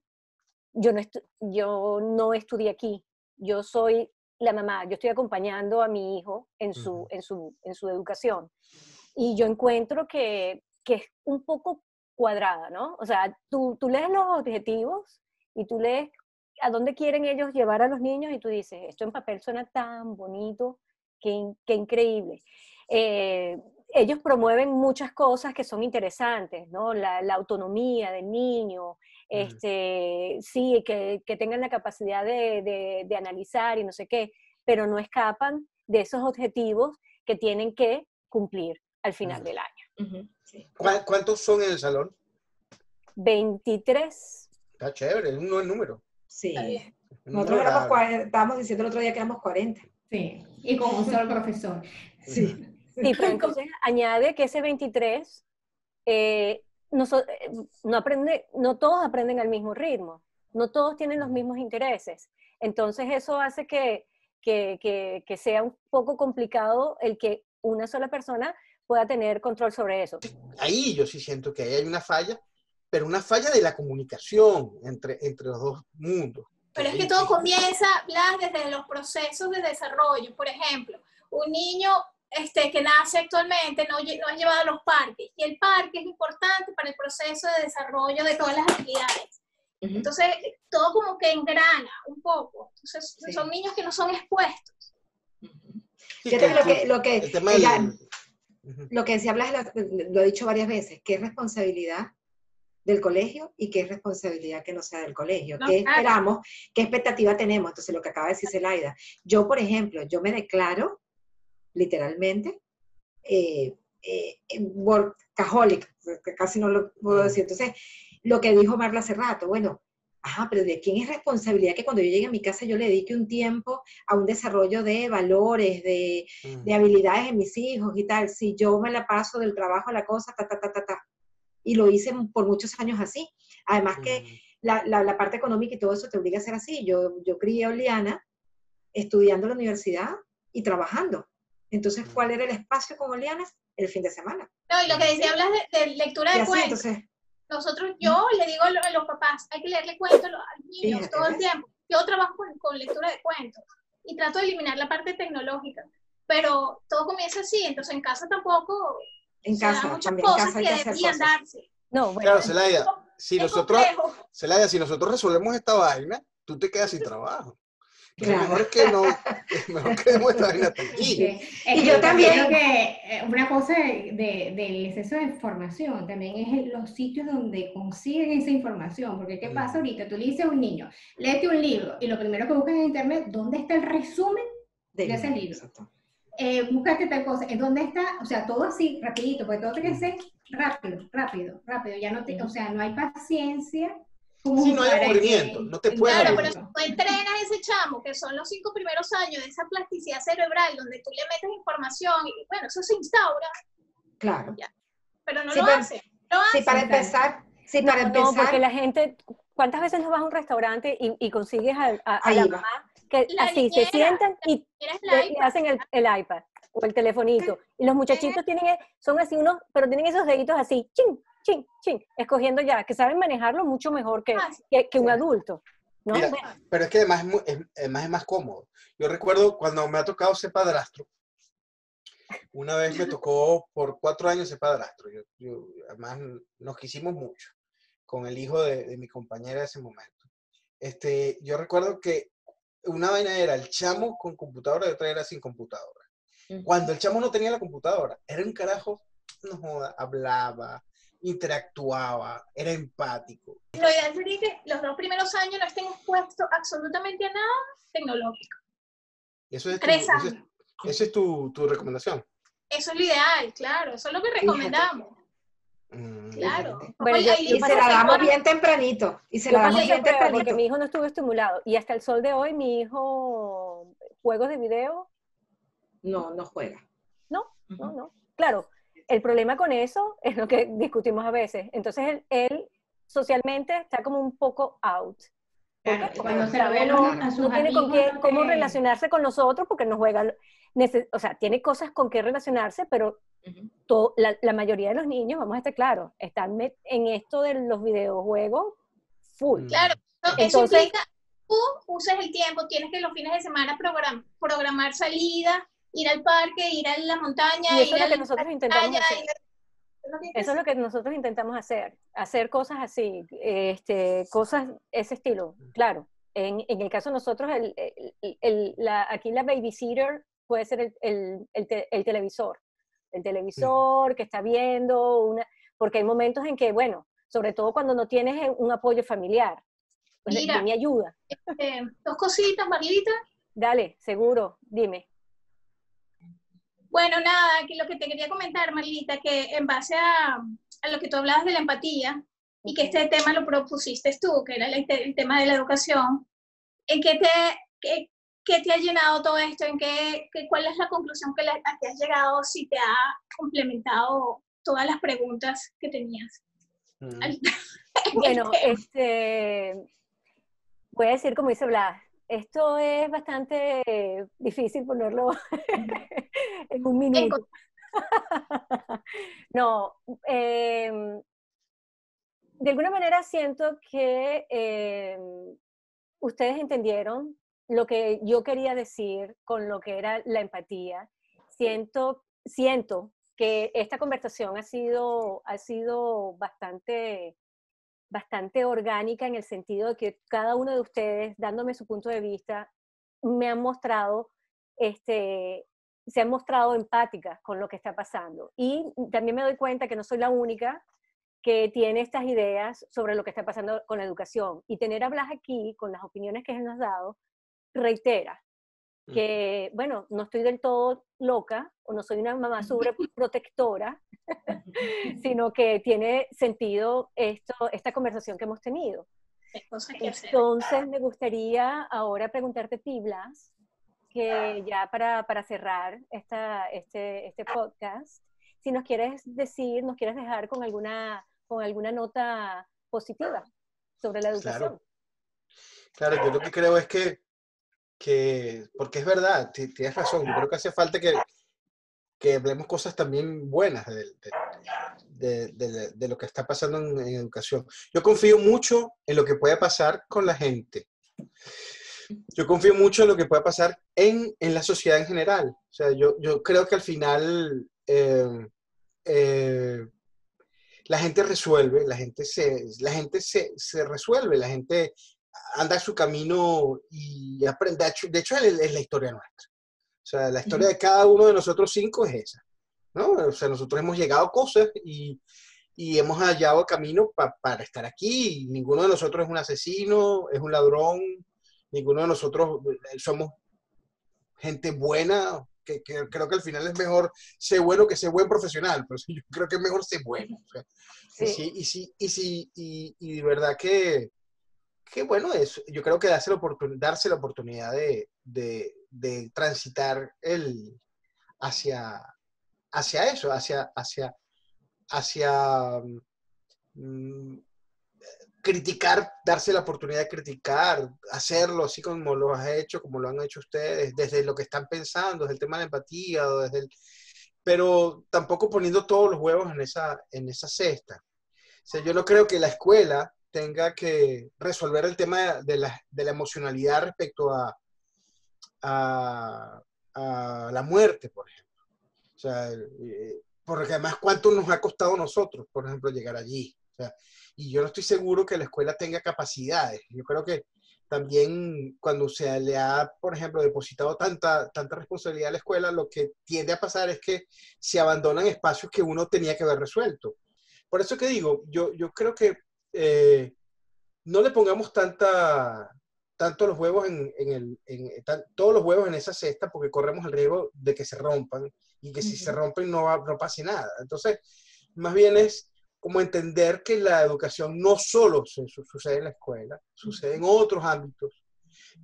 yo no, estu- yo no estudié aquí, yo soy la mamá, yo estoy acompañando a mi hijo en su, en su, en su educación. Y yo encuentro que, que es un poco cuadrada, ¿no? O sea, tú, tú lees los objetivos y tú lees a dónde quieren ellos llevar a los niños y tú dices, esto en papel suena tan bonito, qué, in- qué increíble. Eh, ellos promueven muchas cosas que son interesantes, ¿no? La, la autonomía del niño, este, sí, que, que tengan la capacidad de, de- de analizar y no sé qué, pero no escapan de esos objetivos que tienen que cumplir al final del año. Ujú, sí. ¿Cuá- ¿Cuántos son en el salón? 23, Está chévere, es un buen número. Sí. Nosotros éramos, cua- estábamos diciendo el otro día que éramos 40. Sí, y con un solo profesor. Sí. Sí, pero entonces añade que ese 23 eh, no, so- eh, no aprende, no todos aprenden al mismo ritmo, no todos tienen los mismos intereses. Entonces eso hace que, que, que- que sea un poco complicado el que una sola persona pueda tener control sobre eso. Ahí yo sí siento que ahí hay una falla, pero una falla de la comunicación entre, entre los dos mundos. Pero es que todo comienza, Blas, desde los procesos de desarrollo. Por ejemplo, un niño este, que nace actualmente no, no es llevado a los parques. Y el parque es importante para el proceso de desarrollo de todas las habilidades. Ujú. Entonces, todo como que engrana un poco. Entonces, Sí. son niños que no son expuestos. Sí, Fíjate que lo que lo que, el tema del- lo que decía Blas, lo, lo he dicho varias veces, que es responsabilidad del colegio y qué es responsabilidad que no sea del colegio. No, ¿Qué claro. esperamos? ¿Qué expectativa tenemos? Entonces, lo que acaba de decir Zelaida. Yo, por ejemplo, yo me declaro, literalmente, eh, eh, workaholic, casi no lo puedo decir. Entonces, lo que dijo Marla hace rato, bueno, ajá, pero ¿de quién es responsabilidad que cuando yo llegue a mi casa yo le dedique un tiempo a un desarrollo de valores, de, de habilidades en mis hijos y tal, si yo me la paso del trabajo a la cosa, ta, ta, ta, ta, ta. Y lo hice por muchos años así. Además que Ujú. la, la, la parte económica y todo eso te obliga a ser así. Yo, yo crié a Oliana estudiando en la universidad y trabajando. Entonces, ¿cuál era el espacio con Oliana? El fin de semana. No, y lo que decía, hablas de, de lectura de así, cuentos. entonces, Nosotros, yo le digo a lo- a los papás, hay que leerle cuentos a los niños Fíjate, todo el tiempo. Yo trabajo con, con lectura de cuentos y trato de eliminar la parte tecnológica, pero todo comienza así, entonces en casa tampoco en casa, también en casa hay que que hacer deberían cosas. darse. No, bueno, Claro, Celaya, si es nosotros, si nosotros resolvemos esta vaina, tú te quedas sin trabajo. Claro. mejor es que no, mejor que demos esta vaina hasta aquí. Sí. Es Y yo también. creo que eh, una cosa de- de- del exceso de información también es los sitios donde consiguen esa información. Porque, ¿qué pasa Mm. ahorita? Tú le dices a un niño, léete un libro, y lo primero que buscan en internet, ¿dónde está el resumen? De de ese libro. Exacto. Eh, búscate tal cosa. ¿En dónde está? O sea, todo así, rapidito, porque todo tiene que ser rápido, rápido, rápido. Ya no te, o sea, no hay paciencia. como Sí, no hay aburrimiento, que- no te puedes Claro, pero si tú entrenas ese chamo, que son los cinco primeros años de esa plasticidad cerebral, donde tú le metes información, y bueno, eso se instaura, Claro. pero no Sí, lo pero- hace. No Sí, para empezar, sí, no, para no, empezar, porque la gente, ¿cuántas veces nos vas a un restaurante y, y consigues a, a- a la mamá que La así niñera, se sientan y la le hacen el, el iPad o el telefonito. Y los muchachitos tienen, e- son así unos, pero tienen esos deditos así, chin, chin, chin, escogiendo ya, que saben manejarlo mucho mejor que, Ah, que, que un adulto. ¿no? Mira, Pero es que además es, mu- es- además es más cómodo. Yo recuerdo cuando me ha tocado ser padrastro, una vez me tocó por cuatro años ser padrastro. Yo, yo- además nos quisimos mucho con el hijo de, de mi compañera de ese momento. Este, yo recuerdo que una vaina era el chamo con computadora y otra era sin computadora. Cuando el chamo no tenía la computadora, era un carajo, no joda, hablaba, interactuaba, era empático. Lo ideal sería que los dos primeros años no estén expuestos absolutamente a nada tecnológico. Eso es tu, Tres es- años. esa es tu, tu recomendación. Eso es lo ideal, claro. Eso es lo que recomendamos. Mm, Claro. Bueno, Oye, yo- hay yo y se la damos bien tempranito. Y se Yo la damos bien prueba porque tempranito. mi hijo no estuvo estimulado. Y hasta el sol de hoy, mi hijo, juegos de video, No, no juega. No, no, no. Claro, el problema con eso es lo que discutimos a veces. Entonces, él, él socialmente está como un poco out. Claro, cuando se lo ve sus no tiene con qué, no cómo relacionarse con nosotros porque no juega, o sea, tiene cosas con qué relacionarse, pero Ujú. to- la, la mayoría de los niños, vamos a estar claros, están en esto de los videojuegos full. Mm. Claro, no, eso Entonces- implica tú uses el tiempo, tienes que los fines de semana program- programar salida, ir al parque, ir a la montaña, Y eso ir es lo a que la nosotros intentamos playa, hacer. que que Eso es lo que nosotros intentamos hacer, hacer cosas así, este, cosas ese estilo, claro. En, en el caso de nosotros, el, el- el- la, aquí la babysitter puede ser el, el- el te- el televisor, el televisor que está viendo, una, porque hay momentos en que, bueno, sobre todo cuando no tienes eh, un apoyo familiar, pues Mira. mi ayuda, Eh, dos cositas, Marlita. dale, seguro, dime. Bueno, nada, que lo que te quería comentar, Marlita, que en base a, a lo que tú hablabas de la empatía, y que este tema lo propusiste tú, que era el, el tema de la educación. ¿En qué te, qué, qué te ha llenado todo esto? ¿En qué, qué cuál es la conclusión que, la, a que has llegado? Si te ha complementado todas las preguntas que tenías. Mm. Bueno, este, voy a decir como dice Blas, esto es bastante difícil ponerlo en un minuto. no, em, de alguna manera siento que em, ustedes entendieron lo que yo quería decir con lo que era la empatía. Siento, siento que esta conversación ha sido, ha sido bastante, bastante orgánica en el sentido de que cada uno de ustedes, dándome su punto de vista, me han mostrado, este, se han mostrado empáticas con lo que está pasando. Y también me doy cuenta que no soy la única que tiene estas ideas sobre lo que está pasando con la educación. Y tener a Blas aquí, con las opiniones que él nos ha dado, reitera que, bueno, no estoy del todo loca o no soy una mamá sobreprotectora, sino que tiene sentido esto, esta conversación que hemos tenido. Entonces, me gustaría ahora preguntarte, Tiblas, que ya para, para cerrar esta, este, este podcast, si nos quieres decir, nos quieres dejar con alguna, con alguna nota positiva sobre la educación. Claro, claro yo lo que creo es que que, porque es verdad, tienes razón, yo creo que hace falta que, que hablemos cosas también buenas de, de, lo que está pasando en, educación. Yo confío mucho en lo que puede pasar con la gente. Yo confío mucho en lo que puede pasar en, en la sociedad en general. O sea, yo, yo creo que al final eh, eh, la gente resuelve, la gente, se, la gente se, se resuelve, la gente anda su camino y aprende. De hecho, es la historia nuestra. O sea, la historia de cada uno de nosotros cinco es esa. ¿no? O sea, nosotros hemos llegado a cosas y, y hemos hallado camino para estar aquí. Ninguno de nosotros es un asesino, es un ladrón. Ninguno de nosotros eh, somos gente buena. Que, que, creo que al final es mejor ser bueno que ser buen profesional, pero yo creo que es mejor ser bueno. O sea, sí. Y, sí, y, sí, y, y de verdad que, qué bueno es, yo creo que darse la, darse la oportunidad de, de, de, transitar el, hacia, hacia eso, hacia, hacia, hacia mm, criticar, darse la oportunidad de criticar, hacerlo así como lo has hecho, como lo han hecho ustedes, desde lo que están pensando, desde el tema de empatía, desde el, pero tampoco poniendo todos los huevos en esa, en esa cesta. O yo no creo que la escuela tenga que resolver el tema de la, de la emocionalidad respecto a, a, la muerte, por ejemplo. O sea, eh, porque además cuánto nos ha costado a nosotros, por ejemplo, llegar allí. O sea, y yo no estoy seguro que la escuela tenga capacidades. Yo creo que también cuando se le ha, por ejemplo, depositado tanta, tanta responsabilidad a la escuela, lo que tiende a pasar es que se abandonan espacios que uno tenía que haber resuelto. Por eso que digo, yo, yo creo que eh, no le pongamos tanta, tanto los huevos en, el, todos los huevos en esa cesta porque corremos el riesgo de que se rompan y que si se rompen no, va, no pase nada. Entonces, más bien es como entender que la educación no solo sucede en la escuela, sucede en otros ámbitos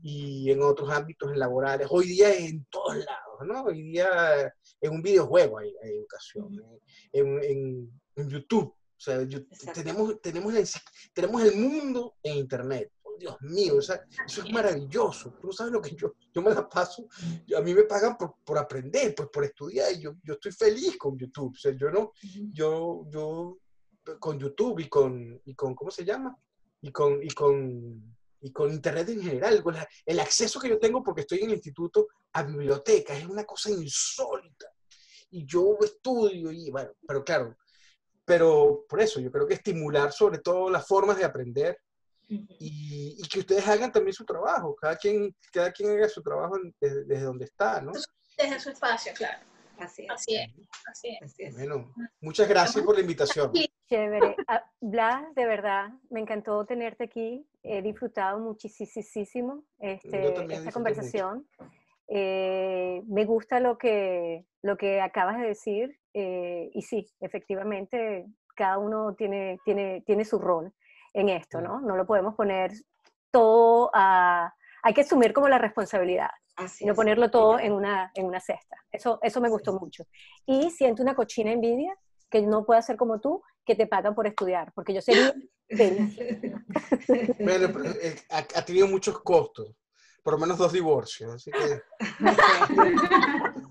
y en otros ámbitos laborales. Hoy día es en todos lados, ¿no? Hoy día en un videojuego hay, educación, en, en, YouTube o sea, tenemos, tenemos, el, tenemos el mundo en Internet. Oh, Dios mío, o sea, eso es maravilloso. Tú no sabes lo que yo, yo me la paso. A mí me pagan por, por aprender, pues por estudiar. Y yo, yo estoy feliz con YouTube. O sea, yo no, yo, yo con YouTube y con, y con, ¿cómo se llama? Y con, y con, y con Internet en general. Con el acceso que yo tengo porque estoy en el instituto a bibliotecas es una cosa insólita. Y yo estudio y bueno, pero claro, pero por eso, yo creo que estimular sobre todo las formas de aprender y, y, que ustedes hagan también su trabajo. Cada quien, cada quien haga su trabajo desde, desde donde está, ¿no? Desde su espacio, claro. Así es. Así es. Así es. Bueno, muchas gracias por la invitación. Chévere. Ah, Blas, de verdad, me encantó tenerte aquí. He disfrutado muchísimo este, esta conversación. Eh, me gusta lo que, lo que acabas de decir eh, y sí, efectivamente, cada uno tiene, tiene, tiene su rol en esto, ¿no? No lo podemos poner todo a... Hay que asumir como la responsabilidad, Así no es. ponerlo todo en una, en una cesta. Eso, eso me gustó mucho. Y siento una cochina envidia que no pueda ser como tú, que te pagan por estudiar, porque yo sería feliz. Bueno, pero, eh, ha, ha tenido muchos costos, por lo menos dos divorcios, así que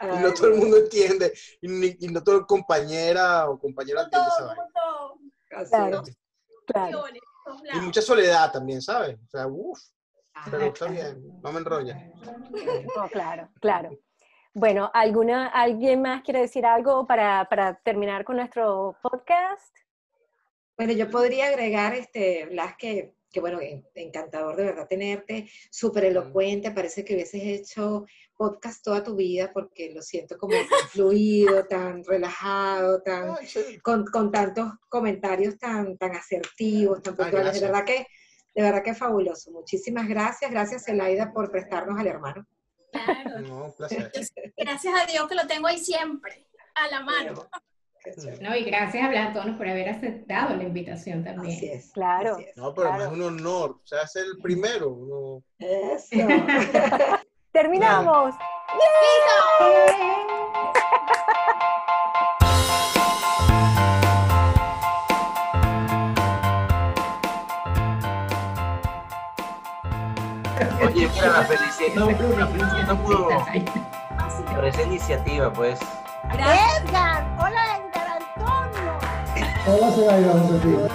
y no todo el mundo entiende, y, ni- y no todo el compañera o compañera Como entiende esa todo, vaina. como todo. Así Claro. Claro. Y mucha soledad también, ¿sabes? O sea, uff, Ajá. pero está bien, no me enrolla. No, claro, claro. Bueno, ¿alguna, ¿alguien más quiere decir algo para, para terminar con nuestro podcast? Bueno, yo podría agregar, este, Blas, que, que bueno, en- encantador de verdad tenerte, súper elocuente, parece que hubieses hecho podcast toda tu vida porque lo siento como tan fluido, tan relajado, tan, con, con tantos comentarios tan, tan asertivos, tan Ay, puntuales. De verdad que, de verdad que fabuloso. Muchísimas gracias. Gracias, Elaida, por prestarnos al hermano. Claro. No, un placer. Gracias a Dios que lo tengo ahí siempre, a la mano. No, y gracias a Blas Tonos por haber aceptado la invitación Así también. es. Claro. así es. No, pero Claro. es un honor, o sea, ser el primero. no- Eso. Terminamos. Oye, mira, la felicidad, no, la felicidad no pudo, pero esa iniciativa, pues, Edgar, hola Edgar Antonio. Hola, Zoraida, buenos días.